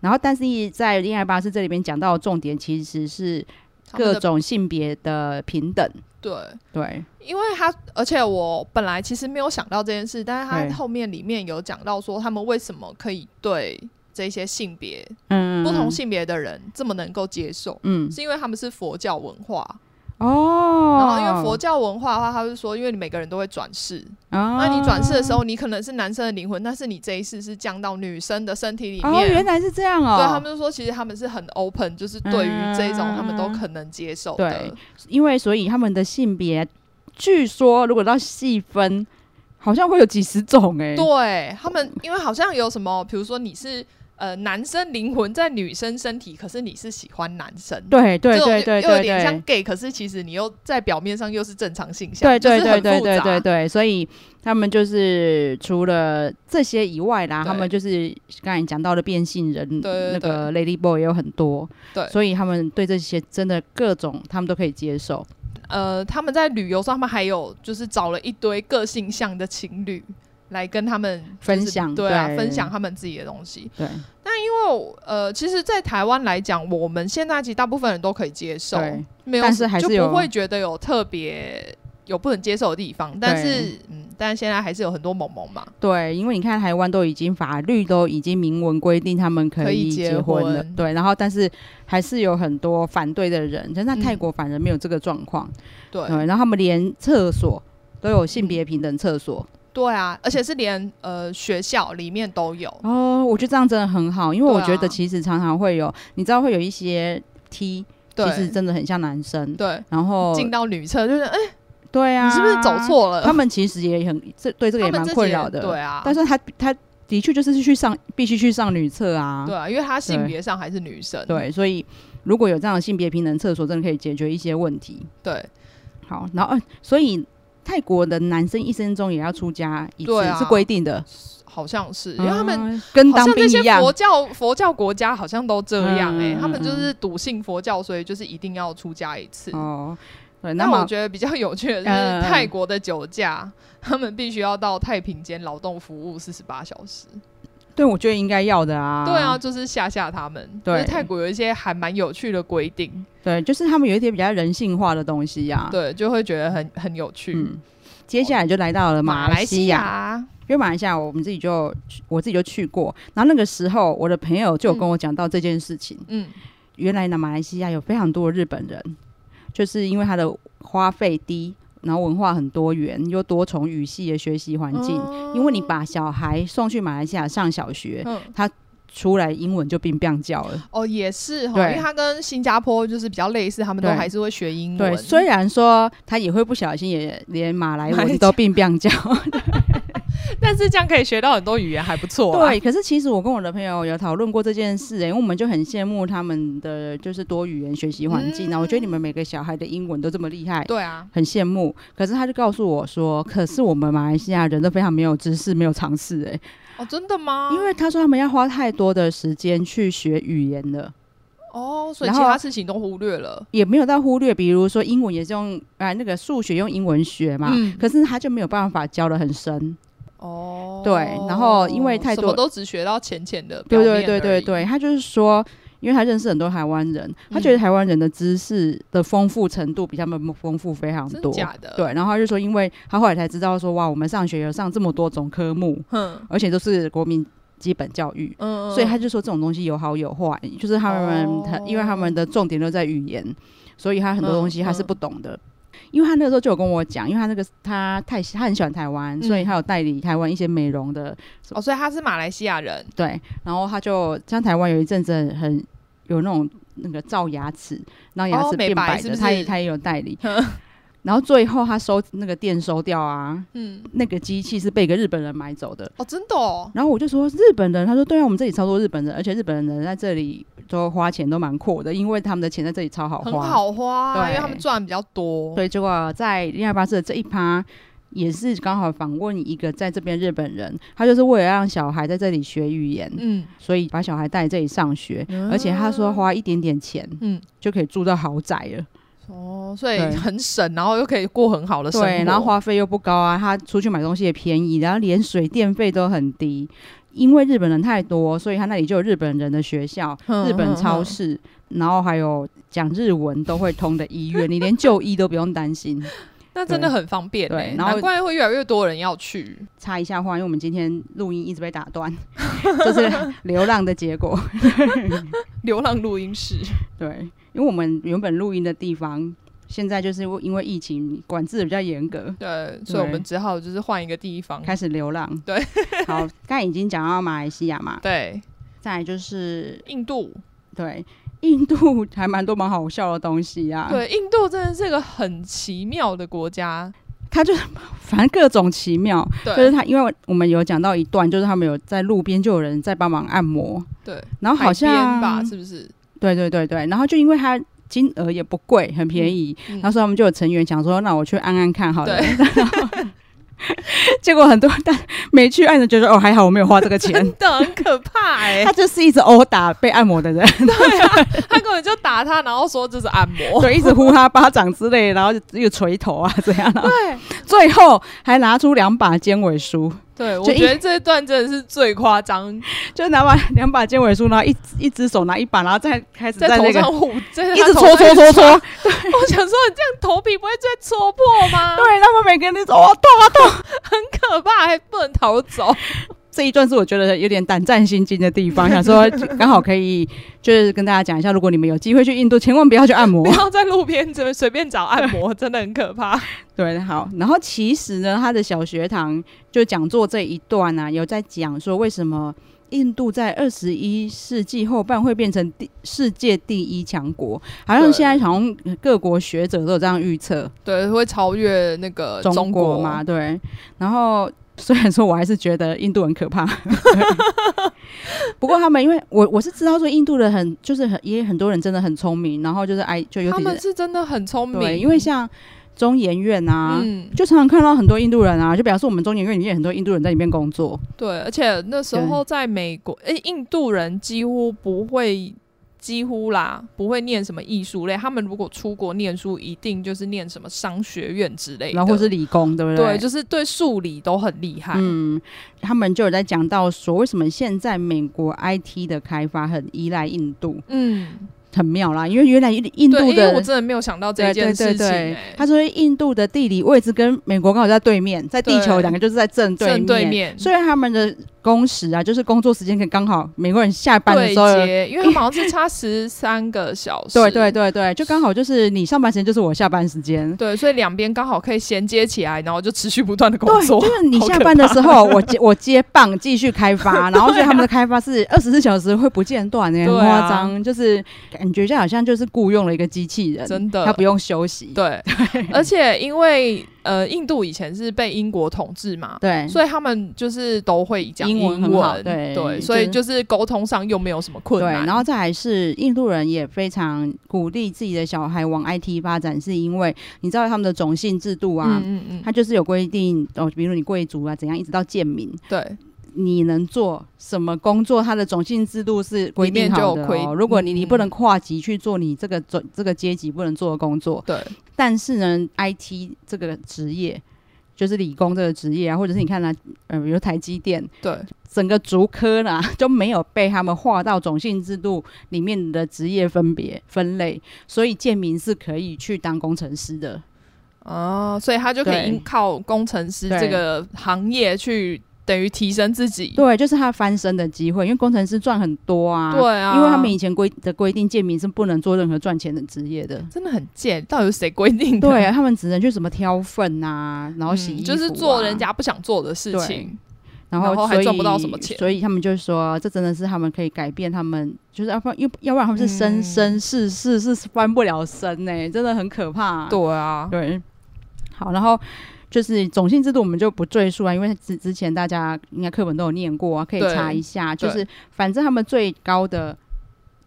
然后，但是在恋爱巴士这里边讲到的重点，其实是各种性别的平等。对。对，因为他，而且我本来其实没有想到这件事，但是他后面里面有讲到说，他们为什么可以对这些性别，嗯，不同性别的人这么能够接受，嗯，是因为他们是佛教文化。哦。然后因为佛教文化的话，他是说，因为你每个人都会转世，哦、那你转世的时候，你可能是男生的灵魂，但是你这一世是降到女生的身体里面。哦，原来是这样哦。对，他们就说，其实他们是很 open，就是对于这种他们都可能接受的。对，因为所以他们的性别，据说如果到细分，好像会有几十种哎、欸。对他们，因为好像有什么，比如说你是。呃，男生灵魂在女生身体，可是你是喜欢男生，对对对对，又有点像 gay，可是其实你又在表面上又是正常性向，对对对对对对对，所以他们就是除了这些以外啦，他们就是刚才讲到的变性人，那个 Lady Boy 也有很多，对，所以他们对这些真的各种他们都可以接受。呃，他们在旅游上，他们还有就是找了一堆个性像的情侣。来跟他们、就是、分享，对啊，对分享他们自己的东西。对，那因为呃，其实，在台湾来讲，我们现在其实大部分人都可以接受，没有，但是还是就不会觉得有特别有不能接受的地方。但是，嗯，但现在还是有很多萌萌嘛。对，因为你看台湾都已经法律都已经明文规定他们可以结婚了，婚对，然后但是还是有很多反对的人。但在泰国反而没有这个状况，嗯，对，对，然后他们连厕所都有性别平等厕所。嗯对啊，而且是连呃学校里面都有哦。我觉得这样真的很好，因为我觉得其实常常会有，啊、你知道会有一些 T，其实真的很像男生。对，然后进到女厕就是哎，欸、对啊，你是不是走错了？他们其实也很这对这个也蛮困扰的。对啊，但是他他的确就是去上必须去上女厕啊。对啊，因为他性别上还是女生。对，所以如果有这样的性别平等厕所，真的可以解决一些问题。对，好，然后、呃、所以。泰国的男生一生中也要出家一次，啊、是规定的，好像是，因为他们、嗯、跟当兵一样。佛教佛教国家好像都这样哎、欸，嗯、他们就是笃信佛教，所以就是一定要出家一次。哦，对。那我觉得比较有趣的是泰国的酒驾，嗯、他们必须要到太平间劳动服务四十八小时。对，我觉得应该要的啊。对啊，就是吓吓他们。对，泰国有一些还蛮有趣的规定。对，就是他们有一些比较人性化的东西呀、啊。对，就会觉得很很有趣。嗯，接下来就来到了马来西亚，因为马来西亚我们自己就我自己就去过。然后那个时候，我的朋友就有跟我讲到这件事情。嗯，原来呢，马来西亚有非常多的日本人，就是因为他的花费低。然后文化很多元，又多重语系的学习环境。嗯、因为你把小孩送去马来西亚上小学，嗯、他出来英文就变变叫了。哦，也是哈，因为他跟新加坡就是比较类似，他们都还是会学英文。对，虽然说他也会不小心也连马来文都变变叫。但是这样可以学到很多语言，还不错。对，可是其实我跟我的朋友有讨论过这件事，欸，因为我们就很羡慕他们的就是多语言学习环境。那、嗯、我觉得你们每个小孩的英文都这么厉害，对啊，很羡慕。可是他就告诉我说，可是我们马来西亚人都非常没有知识，没有尝试。哎，哦，真的吗？因为他说他们要花太多的时间去学语言了。哦，所以其他事情都忽略了，也没有到忽略。比如说英文也是用啊，那个数学用英文学嘛，嗯、可是他就没有办法教的很深。哦，对，然后因为太多，都只学到浅浅的，对对对对对，他就是说，因为他认识很多台湾人，他觉得台湾人的知识的丰富程度比他们丰富非常多，假的，对，然后他就说，因为他后来才知道说，哇，我们上学有上这么多种科目，嗯，而且都是国民基本教育，嗯，所以他就说这种东西有好有坏，就是他们他，因为他们的重点都在语言，所以他很多东西他是不懂的。因为他那个时候就有跟我讲，因为他那个他太他很喜欢台湾，嗯、所以他有代理台湾一些美容的哦，所以他是马来西亚人，对，然后他就像台湾有一阵子很，有那种那个造牙齿，然后牙齿变白的，哦、是是？他也他也有代理。然后最后他收那个店收掉啊，嗯，那个机器是被一个日本人买走的。哦，真的哦。然后我就说日本人，他说对啊，我们这里超多日本人，而且日本人在这里都花钱都蛮阔的，因为他们的钱在这里超好花，很好花，对，因为他们赚比较多。对，结果在恋爱巴士的这一趴也是刚好访问一个在这边日本人，他就是为了让小孩在这里学语言，嗯，所以把小孩带这里上学，嗯、而且他说花一点点钱，嗯，就可以住到豪宅了。哦，所以很省，然后又可以过很好的生活，对，然后花费又不高啊，他出去买东西也便宜，然后连水电费都很低。因为日本人太多，所以他那里就有日本人的学校、嗯、日本超市，嗯、然后还有讲日文都会通的医院，你连就医都不用担心。那真的很方便、欸，对，然后难怪会越来越多人要去。插一下话，因为我们今天录音一直被打断，这是流浪的结果。流浪录音室，对。因为我们原本录音的地方现在就是因为疫情管制的比较严格，对，所以我们只好就是换一个地方开始流浪。对，好，刚才已经讲到马来西亚嘛，对，再来就是印度，对。印度还蛮多蛮好笑的东西啊！对，印度真的是一个很奇妙的国家，它就反正各种奇妙。对，就是它，因为我们有讲到一段，就是他们有在路边就有人在帮忙按摩。对，然后好像吧，是不是？对对对对，然后就因为它金额也不贵，很便宜，嗯。嗯、然后所以他们就有成员想说，那我去按按看好了。对。结果很多，但没去按的觉得哦，还好我没有花这个钱，真的很可怕哎、欸。他就是一直殴打被按摩的人，对啊，他根本就打他，然后说这是按摩，对，一直呼他巴掌之类，然后就一个锤头啊这样，对，最后还拿出两把尖尾梳。对，我觉得这一段真的是最夸张，就拿把 两把尖尾梳，然后一一只手拿一把，然后再开始在那个在头上舞，一直搓搓搓搓。对，我想说你这样头皮不会再戳破吗？对，他们每个人都说哇痛啊痛，很可怕，还不能逃走。这一段是我觉得有点胆战心惊的地方，想说刚好可以就是跟大家讲一下，如果你们有机会去印度，千万不要去按摩，不要在路边随随便找按摩，真的很可怕。对，好，然后其实呢，他的小学堂就讲座这一段啊，有在讲说为什么印度在二十一世纪后半会变成第世界第一强国，好像现在好像各国学者都有这样预测，对，会超越那个中国嘛，对，然后。虽然说，我还是觉得印度很可怕。不过他们，因为我我是知道说，印度的很就是很也很多人真的很聪明，然后就是哎，就有点他们是真的很聪明。对，因为像中研院啊，嗯，就常常看到很多印度人啊，就比方说我们中研院里面很多印度人在里面工作。对，而且那时候在美国，哎，印度人几乎不会。几乎啦，不会念什么艺术类。他们如果出国念书，一定就是念什么商学院之类的，然后或是理工，对不对？对，就是对数理都很厉害。嗯，他们就有在讲到说，为什么现在美国 IT 的开发很依赖印度？嗯。很妙啦，因为原来印度的我真的没有想到这件事情。他说印度的地理位置跟美国刚好在对面，在地球两个就是在正对面，正对面，所以他们的工时啊，就是工作时间可以刚好美国人下班的时候，因为他们好像是差十三个小时。对对对对，就刚好就是你上班时间就是我下班时间。对，所以两边刚好可以衔接起来，然后就持续不断的工作。就是你下班的时候，我接 我接棒继续开发，然后所以他们的开发是二十四小时会不间断的，很夸张，就是。感觉就好像就是雇佣了一个机器人，真的，他不用休息。对，对而且因为呃，印度以前是被英国统治嘛，对，所以他们就是都会讲英文，英文对对，所以就是沟通上又没有什么困难。对，然后再来是印度人也非常鼓励自己的小孩往 IT 发展，是因为你知道他们的种姓制度啊，嗯嗯嗯，他就是有规定哦，比如你贵族啊怎样，一直到贱民，对。你能做什么工作？它的种姓制度是规定好的哦。如果你你不能跨级去做你这个种这个阶级不能做的工作，对。但是呢，IT 这个职业就是理工这个职业啊，或者是你看呢，呃，比如台积电，对，整个竹科呢 就没有被他们划到种姓制度里面的职业分别分类，所以建民是可以去当工程师的。哦，所以他就可以靠工程师这个行业去。等于提升自己，对，就是他翻身的机会，因为工程师赚很多啊，对啊，因为他们以前规的规定，贱民是不能做任何赚钱的职业的，真的很贱，到底是谁规定的？对啊，他们只能去什么挑粪啊，然后洗衣服啊，嗯，就是做人家不想做的事情，然后还赚不到什么钱，所以他们就说，这真的是他们可以改变他们，就是要不然，要要不然他们是生生世世是翻不了身呢，欸，真的很可怕啊。对啊，对，好，然后。就是种姓制度，我们就不赘述啊，因为之之前大家应该课本都有念过啊，可以查一下。就是反正他们最高的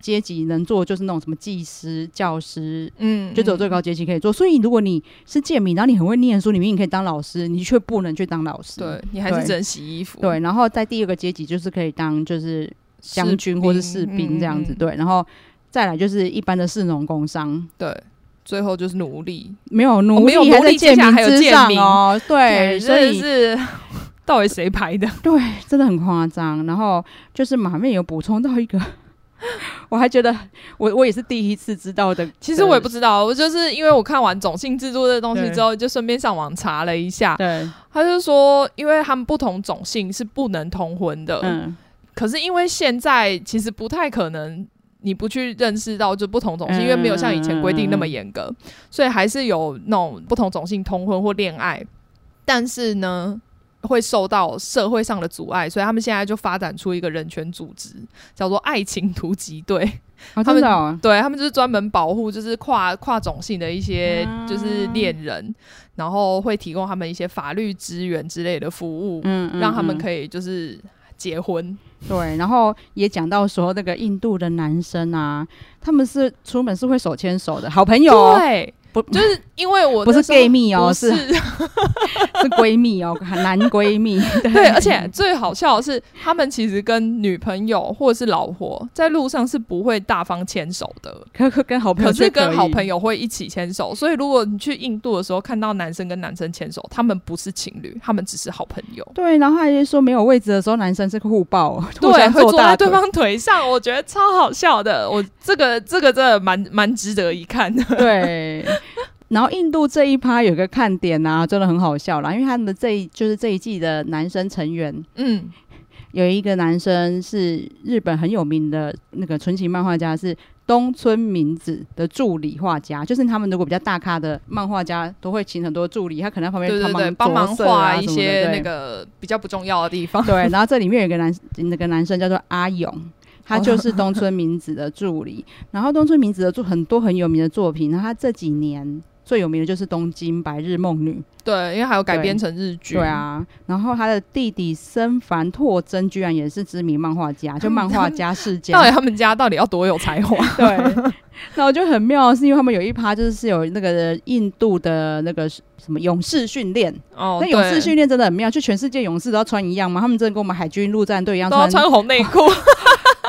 阶级能做，就是那种什么技师、教师，嗯，就只有最高阶级可以做。所以如果你是贱民，然后你很会念书，你明明可以当老师，你却不能去当老师。对，你还是只能洗衣服。对，然后在第二个阶级就是可以当就是将军或是士兵这样子。对，然后再来就是一般的士农工商。对。最后就是奴隶，没有奴隶，还在贱民之上哦。对，所以是 到底谁排的？对，真的很夸张。然后就是马面有补充到一个，我还觉得我我也是第一次知道的。其实我也不知道，我就是因为我看完种姓制度的东西之后，就顺便上网查了一下。对，他就说，因为他们不同种姓是不能通婚的。嗯，可是因为现在其实不太可能。你不去认识到就不同种姓，嗯、因为没有像以前规定那么严格，所以还是有那种不同种姓通婚或恋爱，但是呢，会受到社会上的阻碍，所以他们现在就发展出一个人权组织，叫做爱情突击队。哦、他们、哦、对他们就是专门保护就是跨跨种姓的一些就是恋人，啊、然后会提供他们一些法律资源之类的服务，嗯，嗯，嗯，让他们可以就是结婚。对，然后也讲到说那个印度的男生啊，他们是出门是会手牵手的好朋友、哦。对。不，就是因为我不是 gay 蜜哦，是 是闺蜜哦，男闺蜜。对，对，而且最好笑的是，他们其实跟女朋友或者是老婆在路上是不会大方牵手的，可可跟好朋友可，可是跟好朋友会一起牵手。所以如果你去印度的时候看到男生跟男生牵手，他们不是情侣，他们只是好朋友。对，然后还是说没有位置的时候，男生是互抱，对，会坐在对方腿上，我觉得超好笑的。我这个这个真的蛮蛮值得一看的。对。然后印度这一趴有个看点啊，真的很好笑啦，因为他们的这一就是这一季的男生成员，嗯，有一个男生是日本很有名的那个纯情漫画家，是东村明子的助理画家，就是他们如果比较大咖的漫画家都会请很多助理，他可能在旁边帮忙帮忙画一些那个比较不重要的地方。对，然后这里面有一个男那个男生叫做阿勇。他就是东村明子的助理，然后东村明子的作很多很有名的作品，然后他这几年最有名的就是《东京白日梦女》，对，因为还有改编成日剧，对啊。然后他的弟弟森繁拓真居然也是知名漫画家，就漫画家世 家。到底他们家到底要多有才华？对，然后就很妙，是因为他们有一趴就是是有那个印度的那个什么勇士训练哦，那勇士训练真的很妙，就全世界勇士都要穿一样吗？他们真的跟我们海军陆战队一样，都要穿红内裤。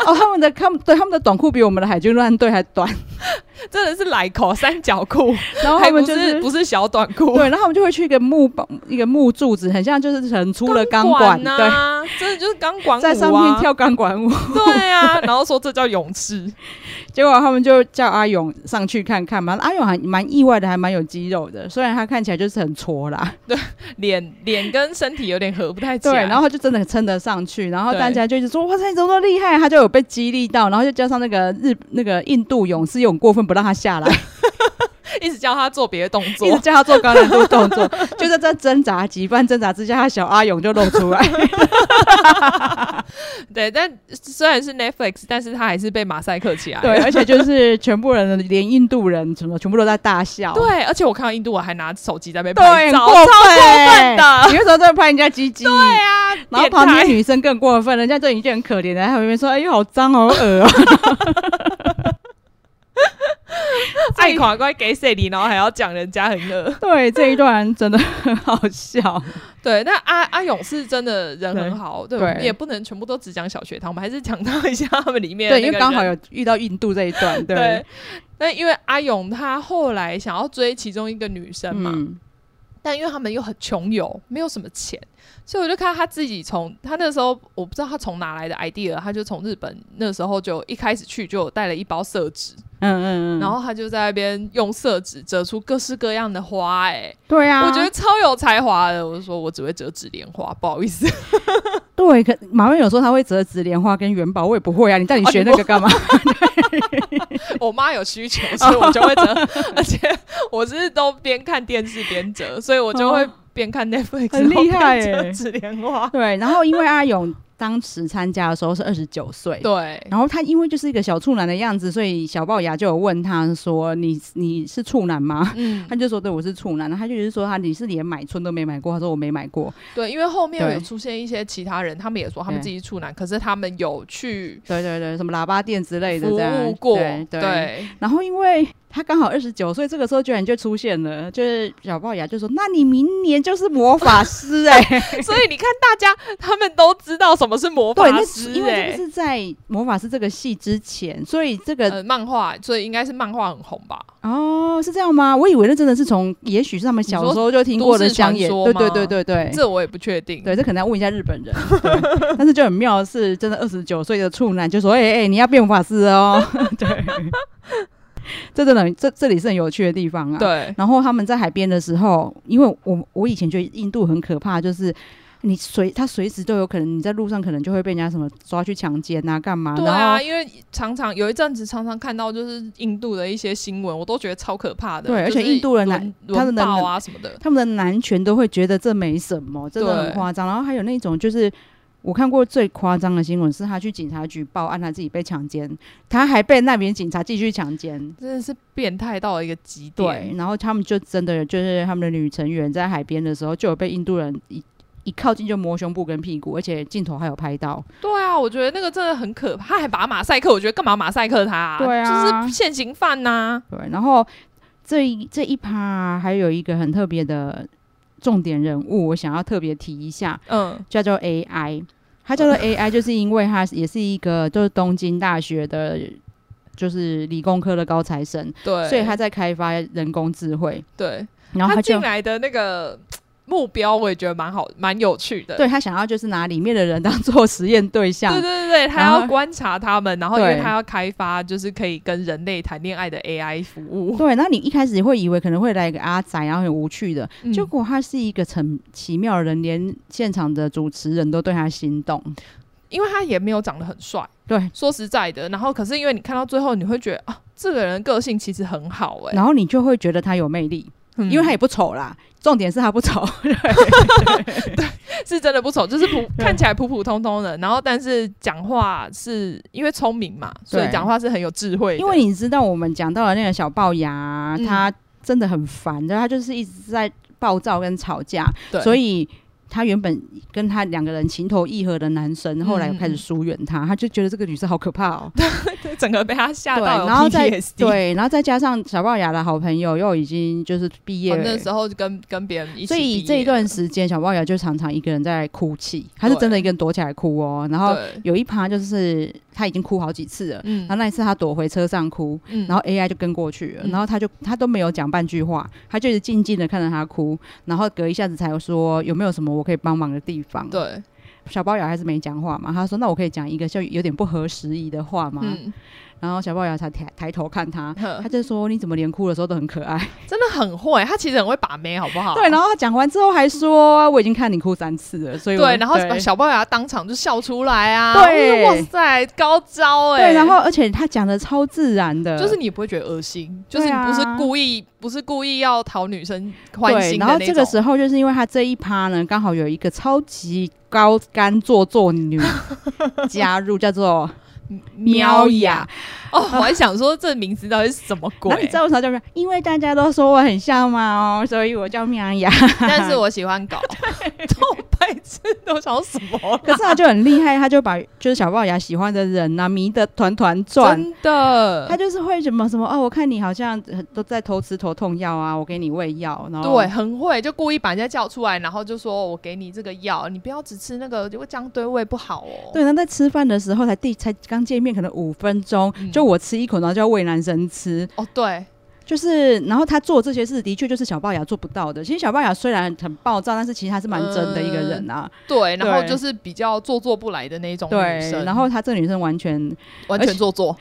哦，他们的他们对他们的短裤比我们的海军陆战队还短，真的是来口三角裤，然后他们就是不是，小短裤，对，然后他们就会去一个木板一个木柱子，很像就是很粗的钢管，啊、对，真的就是钢管舞、啊，在上面跳钢管舞，对啊，然后说这叫勇士，结果他们就叫阿勇上去看看嘛，阿勇还蛮意外的，还蛮有肌肉的，虽然他看起来就是很挫啦，对，脸脸跟身体有点合不太起来，对，然后他就真的撑得上去，然后大家就一直说哇塞，你怎么那么厉害，他就有。被激励到，然后就加上那个日那个印度勇士又很过分，不让他下来，一直叫他做别的动作，一直叫他做高难度动作，就在这挣扎几番挣扎之下，他小阿勇就露出来。对，但虽然是 Netflix，但是他还是被马赛克起来。对，而且就是全部人，连印度人什么，全部都在大笑。对，而且我看到印度我还拿手机在被拍照，对，超过分的。你为什么在拍人家鸡鸡？对啊，然后旁边女生更过分，人家就已经很可怜了，在旁边说：“哎呦，好脏，好恶啊！” 爱垮怪给谁你，然后还要讲人家很恶。对，这一段真的很好笑。对，那阿阿勇是真的人很好，对，对对，也不能全部都只讲小学堂，我们还是讲到一下他们里面。对，因为刚好有遇到印度这一段。对，对，那因为阿勇他后来想要追其中一个女生嘛，嗯、但因为他们又很穷游，没有什么钱。所以我就看他自己从他那时候，我不知道他从哪来的 idea，他就从日本那时候就一开始去就带了一包色纸，嗯嗯嗯，然后他就在那边用色纸折出各式各样的花，哎，对啊，我觉得超有才华的。我就说我只会折纸莲花，不好意思。对，可马文有说他会折纸莲花跟元宝，我也不会啊。你到底学那个干嘛？我妈有需求，所以我就会折，而且我是都边看电视边折，所以我就会。边看 Netflix 很厉害耶，纸莲花。对，然后因为阿勇当时参加的时候是二十九岁，对，然后他因为就是一个小处男的样子，所以小龅牙就有问他说：“你你是处男吗？”嗯，他就说：“对，我是处男。”然后他就是说他你是连买春都没买过，他说我没买过。对，因为后面有出现一些其他人，他们也说他们自己是处男，可是他们有去对对对什么喇叭店之类的服务过，对，然后因为。他刚好二十九岁，这个时候居然就出现了，就是小龅牙就说：“那你明年就是魔法师哎、欸！” 所以你看，大家他们都知道什么是魔法师、欸，因为这个是在魔法师这个戏之前，所以这个、呃、漫画，所以应该是漫画很红吧？哦，是这样吗？我以为那真的是从，也许是他们小时候就听过的乡野，对对对对对，这我也不确定，对，这可能要问一下日本人。但是就很妙的是，真的二十九岁的处男就说：“哎、欸、哎、欸，你要变魔法师哦！” 对。这真的，这这里是很有趣的地方啊。对。然后他们在海边的时候，因为我我以前觉得印度很可怕，就是你随他随时都有可能，你在路上可能就会被人家什么抓去强奸啊，干嘛？对啊，因为常常有一阵子常常看到就是印度的一些新闻，我都觉得超可怕的。对，而且印度人男他们的啊什么的，他们的男权都会觉得这没什么，真的很夸张。然后还有那种就是我看过最夸张的新闻是，他去警察局报案，他自己被强奸，他还被那边警察继续强奸，真的是变态到了一个极点。对，然后他们就真的就是他们的女成员在海边的时候，就有被印度人一。一靠近就摸胸部跟屁股，而且镜头还有拍到。对啊，我觉得那个真的很可怕。他还把马赛克，我觉得干嘛马赛克他啊？对啊，就是现行犯呐啊。对，然后这一这一趴还有一个很特别的重点人物，我想要特别提一下。嗯，叫做 AI，他叫做 AI，就是因为他也是一个就是东京大学的，就是理工科的高材生。对，所以他在开发人工智慧。对，然后他进来的那个。目标我也觉得蛮好，蛮有趣的。对，他想要就是拿里面的人当做实验对象。对对对，他要观察他们，然后因为他要开发就是可以跟人类谈恋爱的 AI 服务。对，那你一开始会以为可能会来一个阿仔，然后很无趣的，嗯、结果他是一个很奇妙的人，连现场的主持人都对他心动，因为他也没有长得很帅。对，说实在的，然后可是因为你看到最后，你会觉得啊，这个人个性其实很好哎、欸，然后你就会觉得他有魅力。嗯、因为他也不丑啦，重点是他不丑，对，是真的不丑，就是普看起来普普通通的，然后但是讲话是因为聪明嘛，所以讲话是很有智慧。因为你知道我们讲到的那个小龅牙，他真的很烦，然后他就是一直在暴躁跟吵架，所以。他原本跟他两个人情投意合的男生，后来又开始疏远他，嗯、他就觉得这个女生好可怕哦，对，整个被他吓到。然后再 对，然后再加上小龅牙的好朋友又已经就是毕业。了，那时候跟跟别人一起，所以这一段时间小龅牙就常常一个人在哭泣，他是真的一个人躲起来哭哦。然后有一趴就是他已经哭好几次了，然后那一次他躲回车上哭，然后 AI 就跟过去了，然后他就他都没有讲半句话，他就一直静静的看着他哭，然后隔一下子才说有没有什么我。可以帮忙的地方。对，小齙牙还是没讲话嘛。他说：“那我可以讲一个就有点不合时宜的话吗？”嗯然后小龅牙才抬抬头看他，他就说：“你怎么连哭的时候都很可爱？真的很会，他其实很会把妹，好不好？”对，然后他讲完之后还说：“我已经看你哭三次了。”所以对，然后小龅牙当场就笑出来啊！对，哇塞，高招哎、欸！对，然后而且他讲的超自然的，就是你不会觉得恶心，就是你不是故意，啊、不是故意要讨女生欢心的那。然后这个时候，就是因为他这一趴呢，刚好有一个超级高干做作女 加入，叫做。喵呀。哦，我还想说这名字到底是什么鬼？你知道为什么叫喵？因为大家都说我很像猫，所以我叫喵雅。但是我喜欢狗，这种白痴都想什么？可是他就很厉害，他就把就是小龅牙喜欢的人啊迷得团团转。真的，他就是会什么什么哦，我看你好像都在偷吃头痛药啊，我给你喂药，然后对，很会，就故意把人家叫出来，然后就说我给你这个药，你不要只吃那个，就会这样对胃不好哦。对，那在吃饭的时候才第才刚。见面可能五分钟，嗯、就我吃一口，然后就要喂男生吃。哦，对，就是，然后他做这些事，的确就是小龅牙做不到的。其实小龅牙虽然很暴躁，但是其实他是蛮真的一个人啊。嗯、对，然后就是比较做作不来的那种女生。对，然后他这个女生完全完全做作，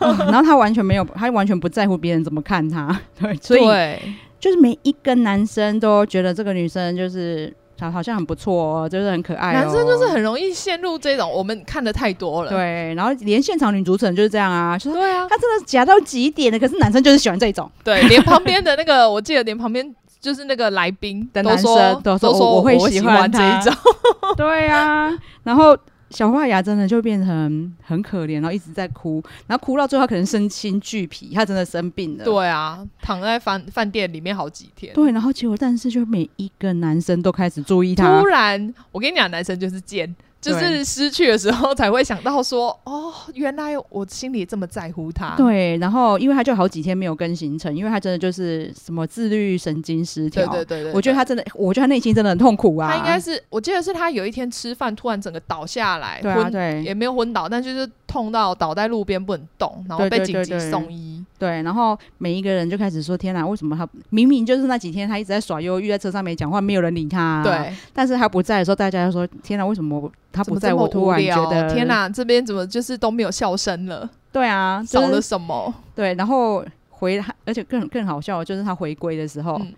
嗯、然后他完全没有，他完全不在乎别人怎么看他。对，所以对就是每一个男生都觉得这个女生就是。好，好像很不错哦，就是很可爱哦。男生就是很容易陷入这种，我们看的太多了。对，然后连现场女主持人就是这样啊，说对啊，他真的假到极点的。可是男生就是喜欢这种，对，连旁边的那个，我记得连旁边就是那个来宾的男生都说我会喜欢这一种。对啊，然后。小花牙真的就变成很可怜，然后一直在哭，然后哭到最后他可能身心俱疲，他真的生病了。对啊，躺在饭饭店里面好几天。对，然后结果但是就每一个男生都开始注意他。突然，我跟你讲，男生就是贱。就是失去的时候才会想到说，哦，原来我心里这么在乎他。对，然后因为他就好几天没有更行程，因为他真的就是什么自律神经失调。对对对对，我觉得他真的，我觉得他内心真的很痛苦啊。他应该是，我记得是他有一天吃饭突然整个倒下来，对啊，对，也没有昏倒，但就是。痛到倒在路边不能动，然后被紧急送医。对，对，然后每一个人就开始说：“天哪，为什么他明明就是那几天他一直在耍忧郁，在车上没讲话，没有人理他，啊。”对，但是他不在的时候，大家就说：“天哪，为什么他不在？”我突然觉得：“天哪，这边怎么就是都没有笑声了？”对啊，少了什么？对，然后回来，而且更更好笑的就是他回归的时候。嗯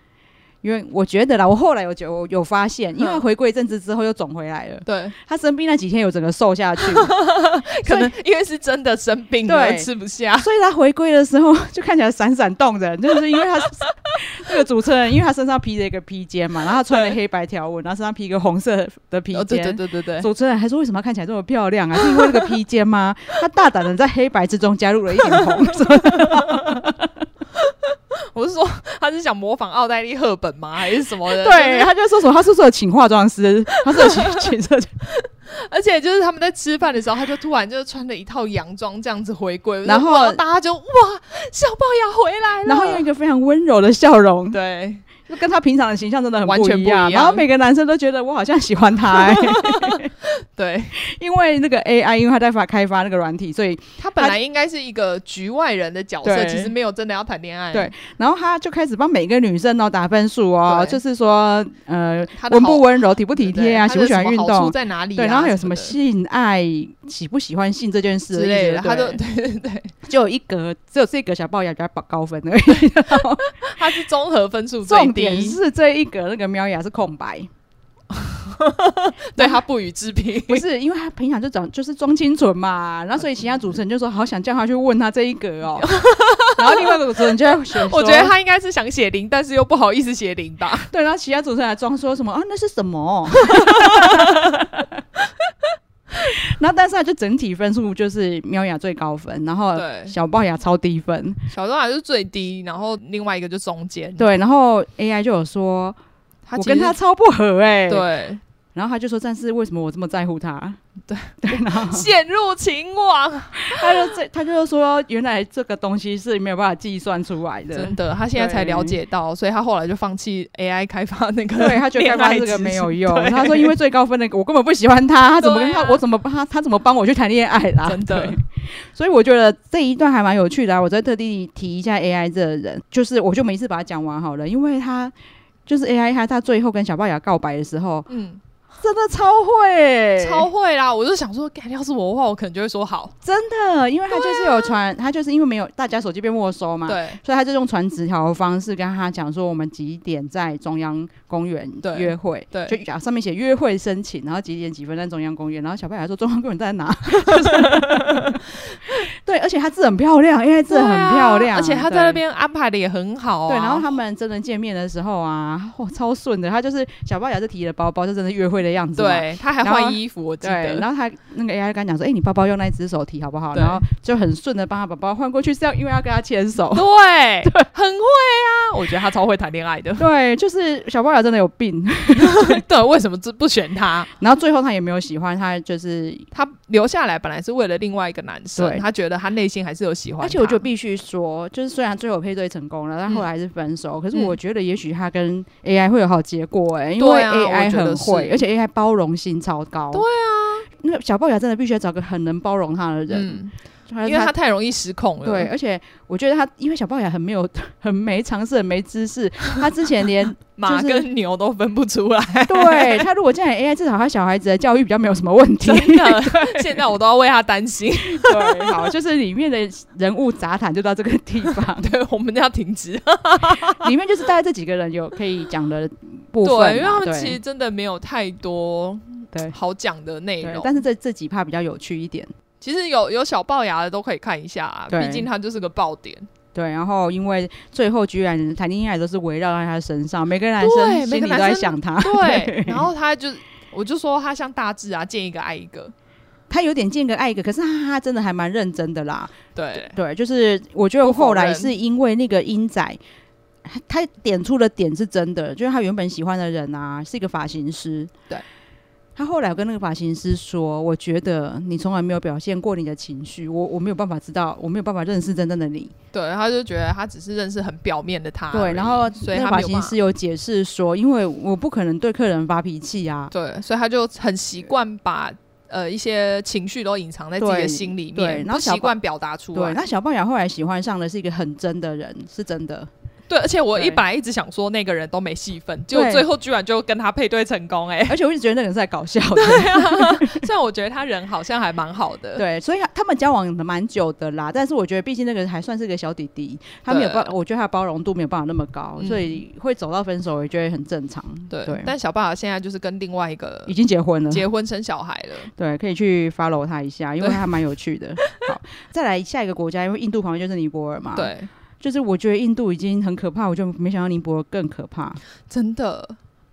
因为我觉得啦，我后来有有有发现，因为回归一阵子之后又肿回来了。对，他生病那几天有整个瘦下去，可能因为是真的生病了，吃不下，所以他回归的时候就看起来闪闪动人，就是因为他 这个主持人，因为他身上披着一个披肩嘛，然后他穿了黑白条纹，然后身上披一个红色的披肩，对对对对对。主持人还说，为什么看起来这么漂亮啊？是因为这个披肩吗？他大胆的在黑白之中加入了一点红。我是说，他是想模仿奥黛丽·赫本吗？还是什么的？对，他就说什么，他是不是请化妆师，他是请请设计，而且就是他们在吃饭的时候，他就突然就穿着一套洋装这样子回归，然后大家就哇，小龅牙回来了，然后用一个非常温柔的笑容，对。就跟他平常的形象真的很完全不一样，然后每个男生都觉得我好像喜欢他、欸，对，因为那个 AI，因为他在发开发那个软体，所以他本来应该是一个局外人的角色，其实没有真的要谈恋爱。对，然后他就开始帮每个女生哦打分数哦，就是说呃温不温柔、体不体贴啊，喜不喜欢运动，在哪里？对，然后还有什么性爱、喜不喜欢性这件事之类的，他就 对对对，就有一格，只有这个小龅牙比较高分而已。他是综合分数最低。点是这一格，那个喵牙是空白，对他不予置评。不是因为他平常就长就是装清纯嘛，然后所以其他主持人就说好想叫他去问他这一格哦，然后另外一个主持人就在选，我觉得他应该是想写零，但是又不好意思写零吧。对，然后其他主持人还装说什么啊那是什么？然后但是他就整体分数就是喵雅最高分，然后小龅牙超低分，小龅牙是最低，然后另外一个就中间。对，然后 AI 就有说，我跟他超不合哎、欸。对。然后他就说：“但是为什么我这么在乎他？” 对 对，然后 陷入情网，他就这，他就说：“原来这个东西是没有办法计算出来的。”真的，他现在才了解到，所以他后来就放弃 AI 开发那个。对，他觉得开发这个没有用。他说：“因为最高分那个我根本不喜欢他，他怎么跟他？我怎么帮他？他怎么帮我去谈恋爱啦？”真的。所以我觉得这一段还蛮有趣的啊！我再特地提一下 AI 这个人，就是我就每次把它讲完好了，因为他就是 AI，他他最后跟小龅牙告白的时候，嗯。真的超会、欸，超会啦！我就想说，要是我的话，我可能就会说好。真的，因为他就是有传，啊、他就是因为没有大家手机被没收嘛，对，所以他就用传纸条的方式跟他讲说，我们几点在中央公园约会，对，就讲上面写约会申请，然后几点几分在中央公园，然后小齙牙说中央公园在哪？对，而且他字很漂亮，因为字很漂亮，啊、而且他在那边安排的也很好啊。对，然后他们真的见面的时候啊，哇，超顺的。他就是小齙牙是提了包包，就真的约会的样子。对，他还换衣服，我记得。然后他那个 AI 跟他讲说：“哎、欸，你包包用那一只手提好不好？”然后就很顺的帮他把包换过去，是要因为要跟他牵手。对，对，很会啊！我觉得他超会谈恋爱的。对，就是小齙牙真的有病。对，为什么不选他？然后最后他也没有喜欢他，就是他留下来本来是为了另外一个男生，他觉得他内心还是有喜欢。而且我就必须说，就是虽然最后配对成功了，但后来还是分手。嗯、可是我觉得也许他跟 AI 会有好结果哎、欸，因为 AI 很会，而且包容性超高。对啊，那个小龅牙真的必须要找个很能包容他的人。嗯因为他太容易失控了。对，而且我觉得他，因为小龅牙很没有、很没常识、很没知识。他之前连 马跟牛都分不出来。对，他如果这样 AI，至少他小孩子的教育比较没有什么问题。真的，现在我都要为他担心。对，好，就是里面的人物杂谈就到这个地方。对，我们要停止。里面就是大概这几个人有可以讲的部分。对，因为他们其实真的没有太多对好讲的内容。但是这这几趴比较有趣一点。其实有有小龅牙的都可以看一下啊，毕竟他就是个爆点。对，然后因为最后居然谈恋爱都是围绕在他身上，每个男生心里都在想他。对，对然后他就我就说他像大志啊，见一个爱一个，他有点见个爱一个，可是他他真的还蛮认真的啦。对对，就是我觉得后来是因为那个英仔，他点出的点是真的，就是他原本喜欢的人啊是一个发型师。对。他后来跟那个发型师说：“我觉得你从来没有表现过你的情绪，我我没有办法知道，我没有办法认识真正的你。”对，他就觉得他只是认识很表面的他。对，然后所以那个发型师有解释说：“因为我不可能对客人发脾气啊。”对，所以他就很习惯把呃一些情绪都隐藏在自己的心里面，对，然后习惯表达出来。对，那小齙牙后来喜欢上的是一个很真的人，是真的。对，而且我一本来一直想说那个人都没戏份，结果最后居然就跟他配对成功哎、欸！而且我一直觉得那个人是在搞笑的，对啊，虽然我觉得他人好像还蛮好的，对，所以他们交往的蛮久的啦。但是我觉得毕竟那个人还算是个小弟弟，他没有包，我觉得他的包容度没有办法那么高，所以会走到分手，我觉得很正常。对，对但小爸爸现在就是跟另外一个已经结婚了，结婚生小孩了，对，可以去 follow 他一下，因为他蛮有趣的。好，再来下一个国家，因为印度旁边就是尼泊尔嘛，对。就是我觉得印度已经很可怕，我就没想到尼泊尔更可怕。真的，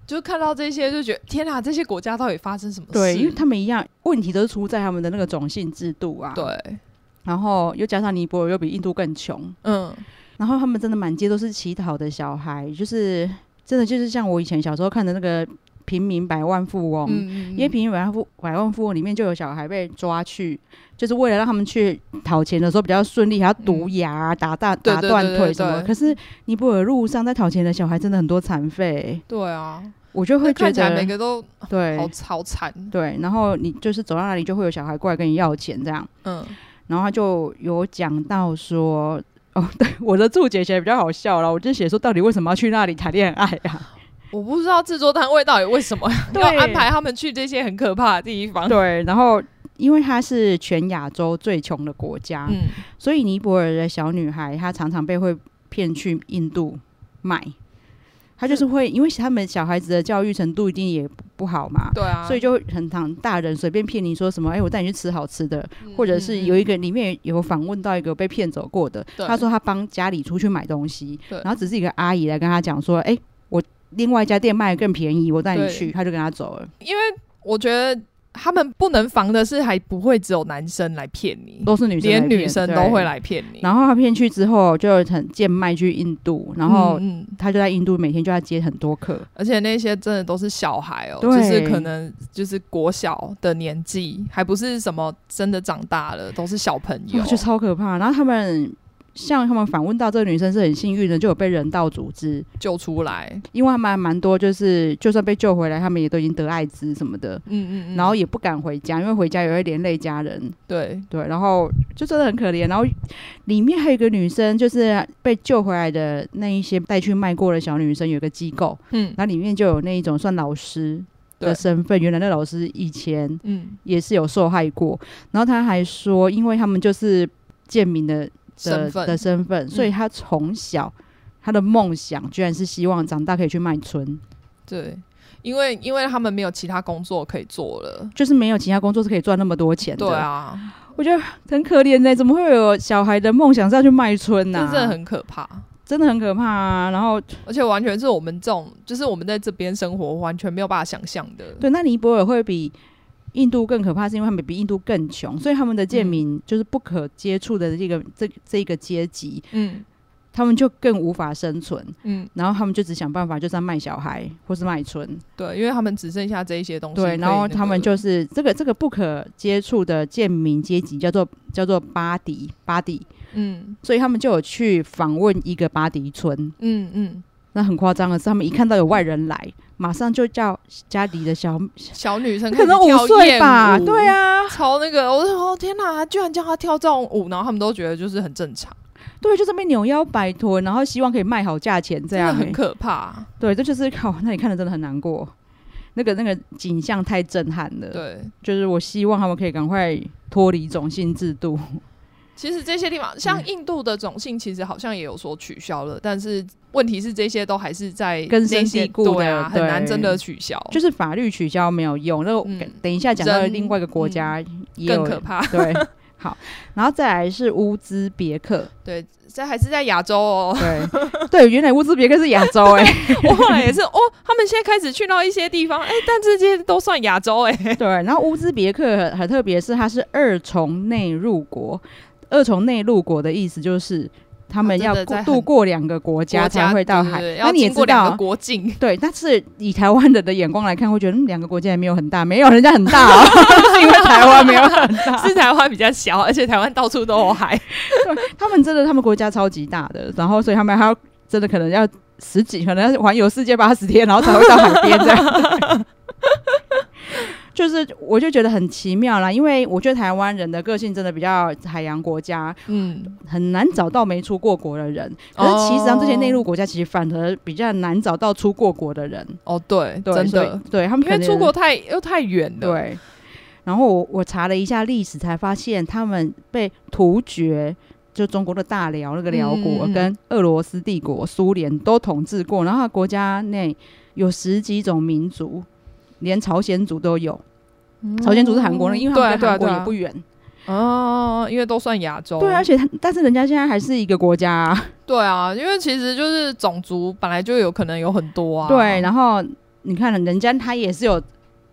就看到这些就觉得天哪，这些国家到底发生什么事？对，因为他们一样问题都是出在他们的那个种姓制度啊。对，然后又加上尼泊尔又比印度更穷，嗯，然后他们真的满街都是乞讨的小孩，就是真的就是像我以前小时候看的那个。平民百万富翁，嗯嗯，因为平民百万富百万富翁里面就有小孩被抓去，就是为了让他们去讨钱的时候比较顺利，还要毒牙、啊、打大打断腿什么。可是尼泊尔路上在讨钱的小孩真的很多残废。对啊，我就会觉得每个都对好好惨。对，然后你就是走到哪里就会有小孩过来跟你要钱这样。嗯，然后他就有讲到说，哦，对，我的注解写比较好笑了，我就写说到底为什么要去那里谈恋爱啊？我不知道制作单位到底为什么 要安排他们去这些很可怕的地方。对，然后因为它是全亚洲最穷的国家，嗯，所以尼泊尔的小女孩她常常被会骗去印度卖。她就是会，因为他们小孩子的教育程度一定也不好嘛，对啊，所以就很常大人随便骗你说什么，哎，我带你去吃好吃的，或者是有一个里面有访问到一个被骗走过的，他说他帮家里出去买东西，然后只是一个阿姨来跟他讲说，哎。另外一家店卖的更便宜，我带你去，他就跟他走了。因为我觉得他们不能防的是，还不会只有男生来骗你，都是女生，连女生都会来骗你。然后他骗去之后，就很贱卖去印度，然后他就在印度每天就要接很多客，而且那些真的都是小孩哦，就是可能就是国小的年纪，还不是什么真的长大了，都是小朋友，就超可怕。然后他们。像他们访问到这个女生是很幸运的，就有被人道组织。救出来，因为他们还蛮多，就是就算被救回来，他们也都已经得艾滋什么的，嗯嗯嗯，然后也不敢回家，因为回家也会连累家人，对。对，然后就真的很可怜。然后里面还有一个女生，就是被救回来的那一些带去卖过的小女生，有个机构，嗯，那里面就有那一种算老师的身份，原来那老师以前嗯。也是有受害过，然后他还说，因为他们就是贱民的。的身的身份，所以他从小、嗯、他的梦想居然是希望长大可以去卖春。对，因为因为他们没有其他工作可以做了，就是没有其他工作是可以赚那么多钱的。对啊，我觉得很可怜呢、欸，怎么会有小孩的梦想是要去卖春呢、啊？真的很可怕，真的很可怕啊！然后，而且完全是我们这种，就是我们在这边生活完全没有办法想象的。对，那尼泊尔会比。印度更可怕，是因为他们比印度更穷，所以他们的贱民就是不可接触的这个、嗯、这这个阶级，嗯，他们就更无法生存，嗯，然后他们就只想办法，就是要卖小孩或是卖春，对，因为他们只剩下这一些东西，对，然后他们就是这个这个不可接触的贱民阶级叫做叫做巴迪巴迪，嗯，所以他们就有去访问一个巴迪村，嗯嗯。那很夸张的是，他们一看到有外人来，马上就叫家里的小小女生，可能五岁吧，对啊，超那个，我说哦天哪，居然叫她跳这种舞，然后他们都觉得就是很正常，对，就这边扭腰摆臀，然后希望可以卖好价钱，这样很可怕，对，这就是靠，那你看的真的很难过，那个那个景象太震撼了，对，就是我希望他们可以赶快脱离种姓制度。其实这些地方，像印度的种姓，其实好像也有所取消了，嗯、但是问题是这些都还是在根深蒂固的、啊，很难真的取消。就是法律取消没有用。那、嗯、等一下讲到另外一个国家更可怕。对，好，然后再来是乌兹别克，对，这还是在亚洲哦。对，对，原来乌兹别克是亚洲哎、欸，我后来也是哦，他们现在开始去到一些地方，哎、欸，但这些都算亚洲哎、欸。对，然后乌兹别克很，很特别，是它是二重内陆国。二重内陆国的意思就是，他们要渡过两个国家才会到海。那你也知道，国境 对。但是以台湾人的眼光来看，会觉得两个国家也没有很大，没有人家很大哦，是因为台湾没有很大，是台湾比较小，而且台湾到处都有海。对，他们真的，他们国家超级大的，然后所以他们还要真的可能要十几，可能要环游世界八十天，然后才会到海边这样。就是我就觉得很奇妙啦，因为我觉得台湾人的个性真的比较海洋国家，嗯，很难找到没出过国的人。可是其实上这些内陆国家其实反而比较难找到出过国的人。哦，对，对真的，对他们因为出国太又太远了。对，然后我我查了一下历史，才发现他们被突厥，就中国的大辽那个辽国，跟俄罗斯帝国、苏联都统治过，然后国家内有十几种民族。连朝鲜族都有，嗯、朝鲜族是韩国人，因为他们跟韩国也不远哦，因为都算亚洲。对，而且但是人家现在还是一个国家，啊。对啊，因为其实就是种族本来就有可能有很多啊。对，然后你看人家他也是有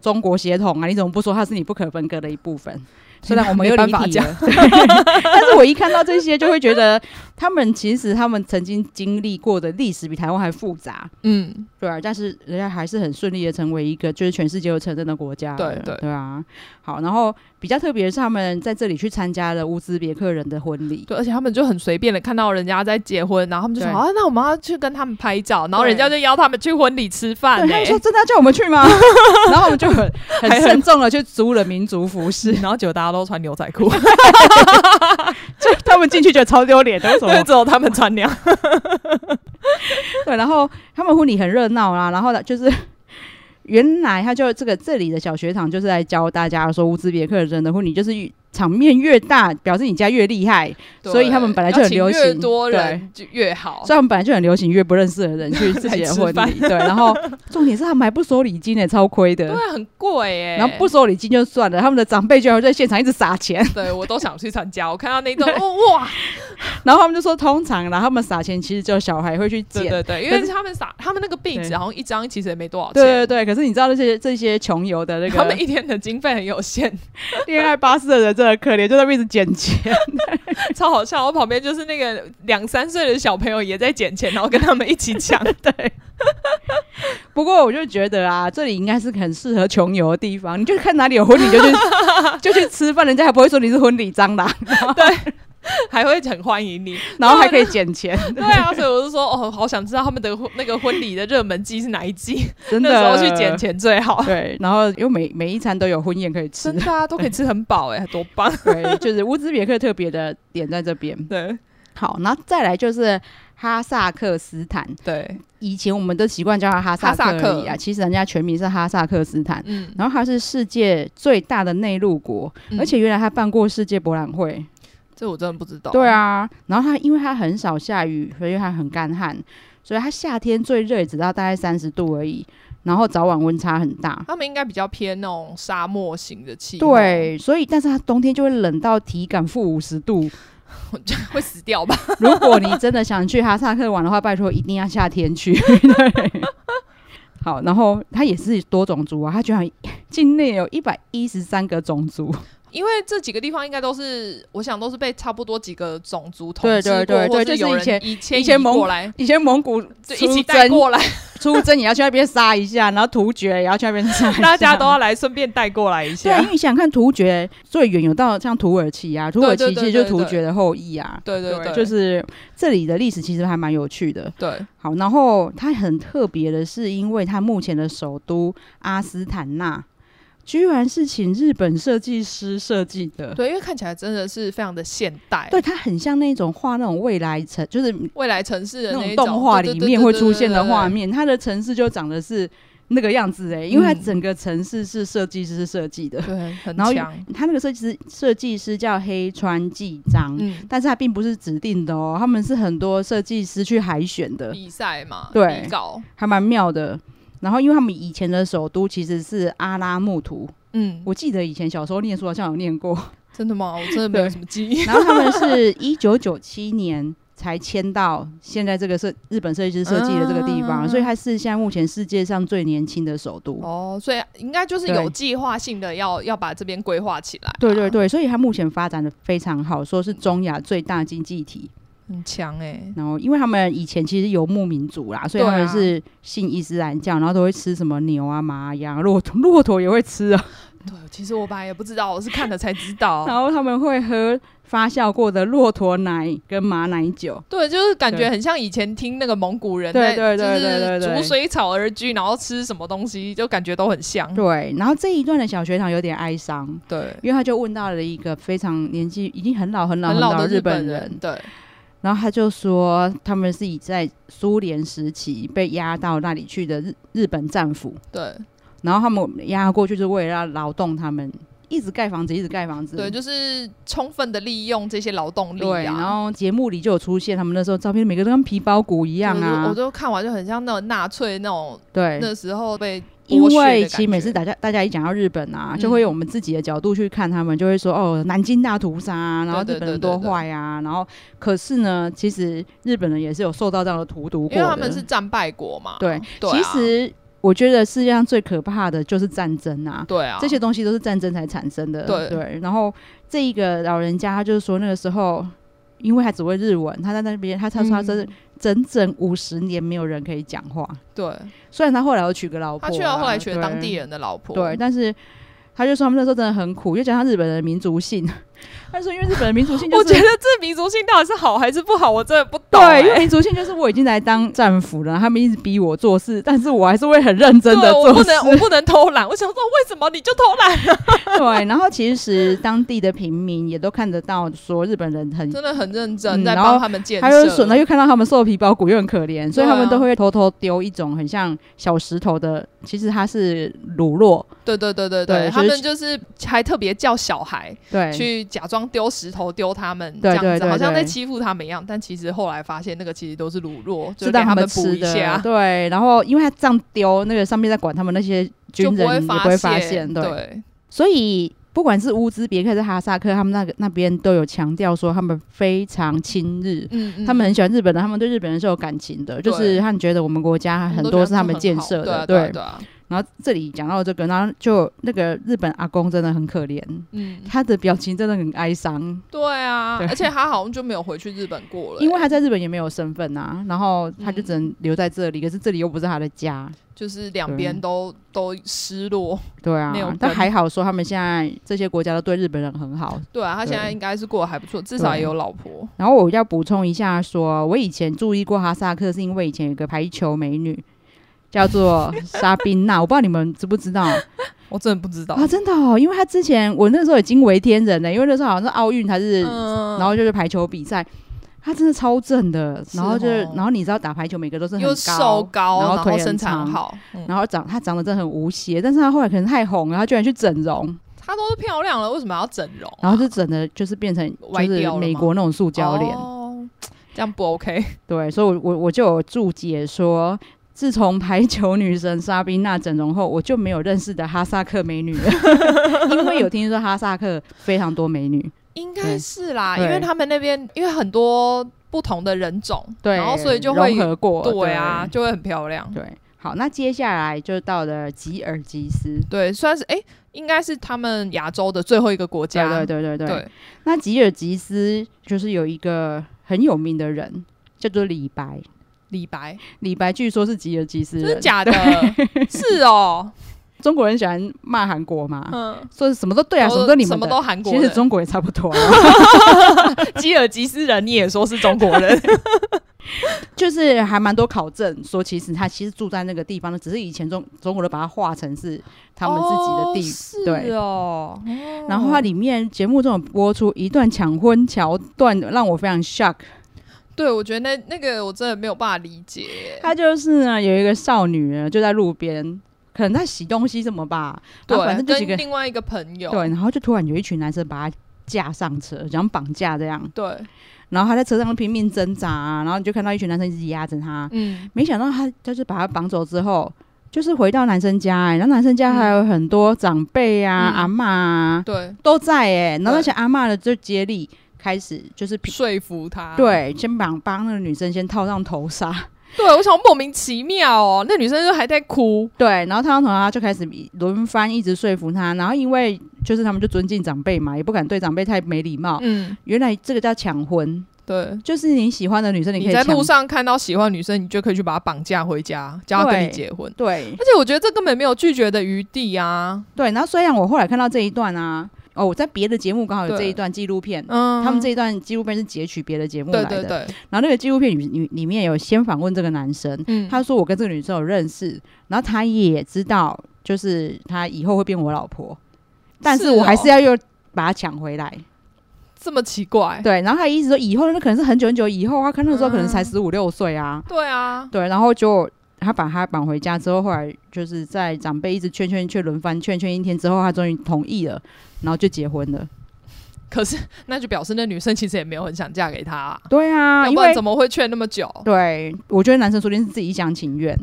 中国血统啊，你怎么不说他是你不可分割的一部分？虽然我们有办法讲，但是我一看到这些，就会觉得他们其实他们曾经经历过的历史比台湾还复杂。嗯，对啊，但是人家还是很顺利的成为一个就是全世界都承认的国家。对对对啊，好，然后比较特别的是他们在这里去参加了乌兹别克人的婚礼，对，而且他们就很随便的看到人家在结婚，然后他们就说啊，那我们要去跟他们拍照，然后人家就邀他们去婚礼吃饭。他们说真的要叫我们去吗？然后我们就很很慎重的去租了民族服饰，然后结果大家都穿牛仔裤，就他们进去觉得超丢脸的，为什么只有他们穿娘？对，然后他们婚礼很热闹啦，然后呢，就是原来他就这个这里的小学堂就是来教大家说乌兹别克人的婚礼就是。场面越大，表示你家越厉害，所以他们本来就很流行，越多人就越好。所以他们本来就很流行越不认识的人去自己的婚礼，对。然后重点是他们还不收礼金诶，超亏的，对，很贵诶。然后不收礼金就算了，他们的长辈居然在现场一直撒钱，对我都想去参加。我看到那种哇，然后他们就说，通常然后他们撒钱其实就小孩会去捡，对对，因为他们撒他们那个壁纸好像一张其实也没多少钱，对对对。可是你知道那些这些穷游的那个，他们一天的经费很有限，恋爱巴士的人真的可怜，就在一直捡钱，超好笑。我旁边就是那个两三岁的小朋友也在捡钱，然后跟他们一起抢。对，不过我就觉得啊，这里应该是很适合穷游的地方。你就看哪里有婚礼就去就去吃饭，人家还不会说你是婚礼蟑螂。对。还会很欢迎你，然后还可以捡钱。对啊，所以我就说，哦，好想知道他们的那个婚礼的热门季是哪一季，真的那时候去捡钱最好。对，然后因为每每一餐都有婚宴可以吃，真的啊，都可以吃很饱哎，多棒！对，就是乌兹别克特别的点在这边。对，好，然后再来就是哈萨克斯坦。对，以前我们都习惯叫它哈萨克而已啊，其实人家全名是哈萨克斯坦。嗯，然后它是世界最大的内陆国，而且原来他办过世界博览会。这我真的不知道。对啊，然后它因为它很少下雨，所以它很干旱，所以它夏天最热也只到大概三十度而已，然后早晚温差很大。他们应该比较偏那种沙漠型的气候。对，所以但是它冬天就会冷到体感负五十度，会死掉吧？如果你真的想去哈萨克玩的话，拜托一定要夏天去。对，好，然后它也是多种族啊，它居然境内有一百一十三个种族。因为这几个地方应该都是，我想都是被差不多几个种族统治过，对对对对，就是以前以前以前蒙古来，以前蒙古就一起带过来，出征也要去那边杀一下，然后突厥也要去那边杀，大家都要来顺便带过来一下。对，因为你想看突厥最远有到像土耳其啊，土耳其其实就是突厥的后裔啊，对对对，就是这里的历史其实还蛮有趣的。对，好，然后它很特别的是，因为它目前的首都阿斯坦纳。居然是请日本设计师设计的，对，因为看起来真的是非常的现代，对，它很像那种画那种未来城，就是未来城市的那种。动画里面会出现的画面，它的城市就长得是那个样子哎、欸，因为它整个城市是设计师设计的，对，很强。他那个设计师设计师叫黑川纪章，嗯，但是他并不是指定的哦，他们是很多设计师去海选的。比赛嘛，对，比稿。还蛮妙的。然后，因为他们以前的首都其实是阿拉木图，嗯，我记得以前小时候念书好像有念过，真的吗？我真的没有什么记忆。然后他们是一九九七年才迁到现在这个设日本设计师设计的这个地方，嗯、所以它是现在目前世界上最年轻的首都。哦，所以应该就是有计划性的要要把这边规划起来、啊。对对对，所以它目前发展的非常好，说是中亚最大经济体。很强哎、欸，然后因为他们以前其实游牧民族啦，所以他们是信伊斯兰教，然后都会吃什么牛啊、马、羊、骆驼，骆驼也会吃啊。对，其实我本来也不知道，我是看了才知道。然后他们会喝发酵过的骆驼奶跟马奶酒。对，就是感觉很像以前听那个蒙古人在，对对对对对对，逐水草而居，然后吃什么东西，就感觉都很像。对，然后这一段的小学堂有点哀伤，对，因为他就问到了一个非常年纪已经很老很老很老的日本人，对。然后他就说，他们是以在苏联时期被押到那里去的日日本战俘。对。然后他们押过去，就是为了要劳动他们，一直盖房子，一直盖房子。对，就是充分的利用这些劳动力啊。对。然后节目里就有出现他们那时候照片，每个都跟皮包骨一样啊。我都看完就很像那种纳粹那种。对。那时候被。因为其实每次大家大家一讲到日本啊，就会用我们自己的角度去看他们，就会说哦，南京大屠杀啊，然后日本人多坏啊，然后可是呢，其实日本人也是有受到这样的荼毒过的，因为他们是战败国嘛。对，其实我觉得世界上最可怕的就是战争啊。对啊，这些东西都是战争才产生的。对对，然后这一个老人家他就是说那个时候。因为他只会日文，他在那边，他他说他是整整五十年没有人可以讲话。对，虽然他后来又娶个老婆，他去到后来娶了当地人的老婆。对，但是他就说他们那时候真的很苦，就讲他日本人的民族性。但是因为日本的民族性，就 是，我觉得这民族性到底是好还是不好，我真的不懂，欸。对，因为民族性就是我已经来当战俘了，他们一直逼我做事，但是我还是会很认真的做事。我不能，我不能偷懒。我想说，为什么你就偷懒了？对，然后其实当地的平民也都看得到，说日本人很真的很认真在帮他们建设。他又损了又看到他们瘦皮包骨又很可怜，所以他们都会偷偷丢一种很像小石头的，其实它是乳酪。对对对对对，对他们就是还特别叫小孩对去假装丢石头丢。他们这样子，好像在欺负他们一样，但其实后来发现那个其实都是乳酪，就让他们补一下。对，然后因为他这样丢，那个上面在管他们那些军人也不会发现。对，对所以不管是乌兹别克还是哈萨克，他们那个那边都有强调说他们非常亲日，嗯嗯，他们很喜欢日本人，他们对日本人是有感情的，就是他们觉得我们国家很多是他们建设的，对。对然后这里讲到这个，然后就那个日本阿公真的很可怜，嗯，他的表情真的很哀伤。对啊，对，而且他好像就没有回去日本过了，因为他在日本也没有身份啊，然后他就只能留在这里，嗯、可是这里又不是他的家，就是两边都都失落。对啊，但还好说他们现在这些国家都对日本人很好。对啊，他现在应该是过得还不错，至少也有老婆。然后我要补充一下说，说我以前注意过哈萨克，是因为以前有个排球美女。叫做莎宾娜，我不知道你们知不知道，我真的不知道。啊，真的哦，因为他之前我那时候已经为天人了，因为那时候好像是奥运还是，嗯、然后就是排球比赛，他真的超正的，然后就是，然后你知道打排球每个都是很高，又瘦高，然后腿身材好，嗯、然后长他长得真的很无邪，但是他后来可能太红了，他居然去整容，她都是漂亮了，为什么要整容，啊？然后就整的就是变成就是美国那种塑胶脸，哦，这样不 OK？对，所以我我我就有注解说。自从排球女神莎宾娜整容后，我就没有认识的哈萨克美女了，因为有听说哈萨克非常多美女，应该是啦，因为他们那边因为很多不同的人种，对，然后所以就会融合过，对啊，就会很漂亮。对，好，那接下来就到了吉尔吉斯，对，算是哎、欸，应该是他们亚洲的最后一个国家，对对对对对。对。那吉尔吉斯就是有一个很有名的人，叫做李白。李白，李白据说是吉尔吉斯人，真的假的？是哦，中国人喜欢骂韩国嘛，嗯，说什么都对啊，什么都你们什么都韩国，其实中国也差不多。啊。吉尔吉斯人你也说是中国人，就是还蛮多考证说，其实他其实住在那个地方的，只是以前中中国人把它画成是他们自己的地，对。哦。然后它里面节目中播出一段抢婚桥段，让我非常 shock。对，我觉得那那个我真的没有办法理解。他就是呢，有一个少女呢，就在路边，可能在洗东西什么吧。对，反正就几个另外一个朋友。对，然后就突然有一群男生把他架上车，想绑架这样。对。然后他在车上拼命挣扎啊，然后你就看到一群男生一直压着他。嗯。没想到他就是把他绑走之后，就是回到男生家哎、欸，然后男生家还有很多长辈啊、嗯、阿嬷啊，对，都在哎、欸。然后那些阿嬷的就接力。开始就是说服他，对，先帮帮那个女生先套上头纱，对，我想莫名其妙哦，那女生就还在哭，对，然后套上头纱就开始轮番一直说服他，然后因为就是他们就尊敬长辈嘛，也不敢对长辈太没礼貌，嗯，原来这个叫抢婚，对，就是你喜欢的女生，你可以你在路上看到喜欢的女生，你就可以去把她绑架回家，叫她跟你结婚，对，对。而且我觉得这根本没有拒绝的余地啊，对，然后虽然我后来看到这一段啊。哦，我在别的节目刚好有这一段纪录片，嗯，他们这一段纪录片是截取别的节目来的，对对对。然后那个纪录片里里里面有先访问这个男生，嗯，他说我跟这个女生有认识，然后他也知道，就是他以后会变我老婆，但是我还是要又把他抢回来。这么奇怪，对，然后他一直说以后那可能是很久很久以后啊，看那个时候可能才十五六岁啊，对啊，对，然后就他把他绑回家之后，后来就是在长辈一直劝劝劝轮番劝劝一天之后，他终于同意了，然后就结婚了。可是那就表示那女生其实也没有很想嫁给他啊，对啊，要不然怎么会劝那么久？对，我觉得男生说不定是自己一厢情愿，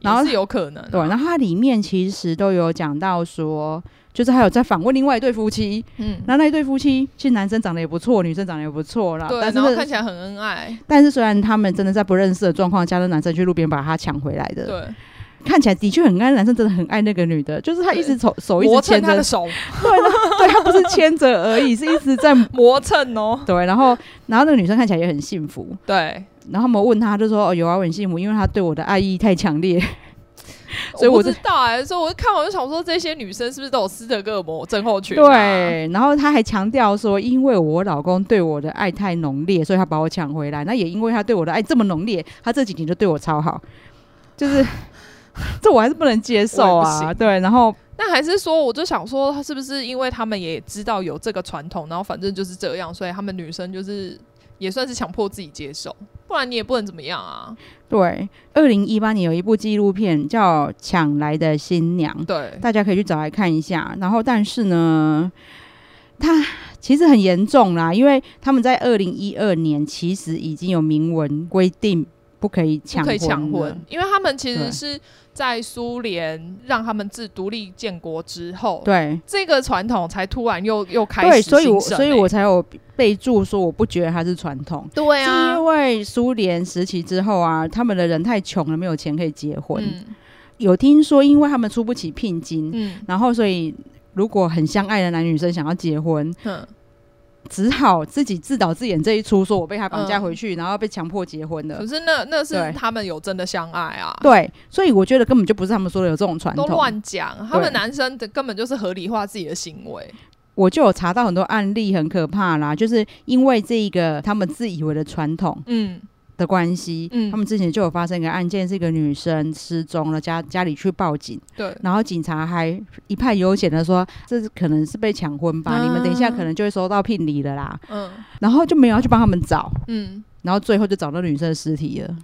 然后是有可能啊。对，然后他里面其实都有讲到说。就是还有在访问另外一对夫妻，嗯，那那一对夫妻其实男生长得也不错，女生长得也不错啦，对，但是然后看起来很恩爱。但是虽然他们真的在不认识的状况下，那男生去路边把她抢回来的，对，看起来的确很爱，男生真的很爱那个女的，就是他一直手手一直牵着他的手，对，对他不是牵着而已，是一直在磨蹭哦，对，然后然后那个女生看起来也很幸福，对，然后我们问她就说哦有啊，我很幸福，因为她对我的爱意太强烈。所以我，知道哎、欸，所以我就看我就想说，这些女生是不是都有斯德哥尔摩症候群、啊？对，然后他还强调说，因为我老公对我的爱太浓烈，所以他把我抢回来。那也因为他对我的爱这么浓烈，他这几年就对我超好，就是 这我还是不能接受啊。对，然后那还是说，我就想说，他是不是因为他们也知道有这个传统，然后反正就是这样，所以他们女生就是。也算是强迫自己接受，不然你也不能怎么样啊。对，二零一八年有一部纪录片叫《抢来的新娘》，对，大家可以去找来看一下。然后，但是呢，他其实很严重啦，因为他们在二零一二年其实已经有明文规定不可以抢，不可以抢婚，因为他们其实是。在苏联让他们自独立建国之后，对这个传统才突然又又开始。对，所以我所以我才有备注说我不觉得它是传统。对啊，是因为苏联时期之后啊，他们的人太穷了，没有钱可以结婚。嗯、有听说，因为他们出不起聘金，嗯，然后所以如果很相爱的男女生想要结婚，嗯。只好自己自导自演这一出，说我被他绑架回去，嗯、然后被强迫结婚的。可是那那是他们有真的相爱啊？对，所以我觉得根本就不是他们说的有这种传统，都乱讲。他们男生的根本就是合理化自己的行为。我就有查到很多案例，很可怕啦，就是因为这个他们自以为的传统，嗯。的关系，嗯，他们之前就有发生一个案件，是一个女生失踪了，家家里去报警，对，然后警察还一派悠闲的说，这是可能是被抢婚吧，嗯，你们等一下可能就会收到聘礼的啦，嗯，然后就没有要去帮他们找，嗯，然后最后就找到女生的尸体了。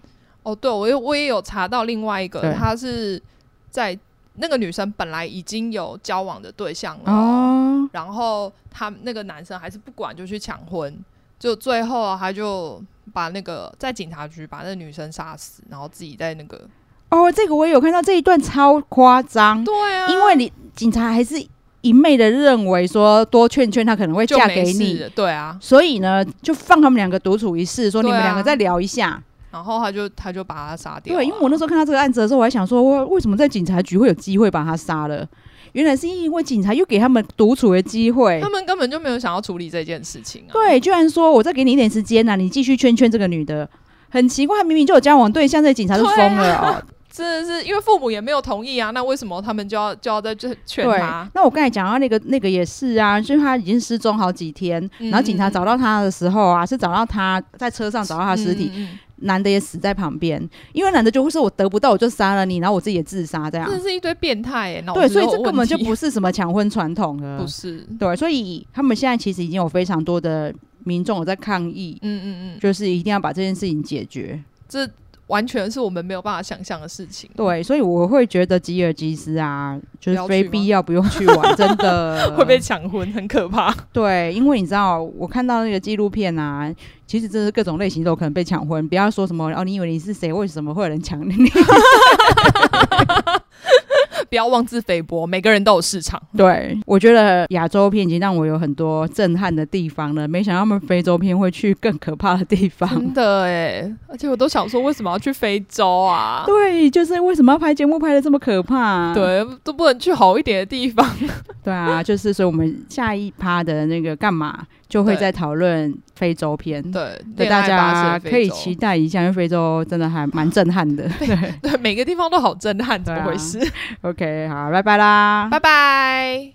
哦，对，我我也有查到另外一个，她是在那个女生本来已经有交往的对象了，哦，然后他那个男生还是不管就去抢婚，就最后他就。把那个在警察局把那个女生杀死，然后自己在那个哦，这个我也有看到这一段超夸张，对啊，因为你警察还是一昧的认为说多劝劝他可能会嫁给你，对啊，所以呢就放他们两个独处一室，说你们两个再聊一下，啊、然后他就他就把他杀掉，对，因为我那时候看到这个案子的时候，我还想说，我为什么在警察局会有机会把他杀了？原来是因为警察又给他们独处的机会，他们根本就没有想要处理这件事情啊。对，居然说我再给你一点时间呐、啊，你继续劝劝这个女的，很奇怪，明明就有交往对象，这警察就疯了。真的是因为父母也没有同意啊，那为什么他们就要 就要在这劝他？那我刚才讲到那个那个也是啊，就是他已经失踪好几天，嗯、然后警察找到他的时候啊，是找到他在车上找到他尸体。嗯嗯男的也死在旁边，因为男的就会说：“我得不到，我就杀了你，然后我自己也自杀。”这样，这是一堆变态哎！对，所以这根本就不是什么抢婚传统的，不是。对，所以他们现在其实已经有非常多的民众有在抗议，嗯嗯嗯，就是一定要把这件事情解决。这。完全是我们没有办法想象的事情。对，所以我会觉得吉尔吉斯啊，就是非必要不用去玩，真的 会被抢婚，很可怕。对，因为你知道，我看到那个纪录片啊，其实真是各种类型都有可能被抢婚。不要说什么哦，你以为你是谁？为什么会有人抢你？不要妄自菲薄，每个人都有市场。对，我觉得亚洲片已经让我有很多震撼的地方了，没想到他们非洲片会去更可怕的地方。真的哎，而且我都想说，为什么要去非洲啊？对，就是为什么要拍节目拍的这么可怕？对，都不能去好一点的地方。对啊，就是所以我们下一趴的那个干嘛？就会在讨论非洲片，对，对，大家可以期待一下，因为非洲真的还蛮震撼的，对，对，每个地方都好震撼，怎么回事？啊，OK，好，拜拜啦，拜拜。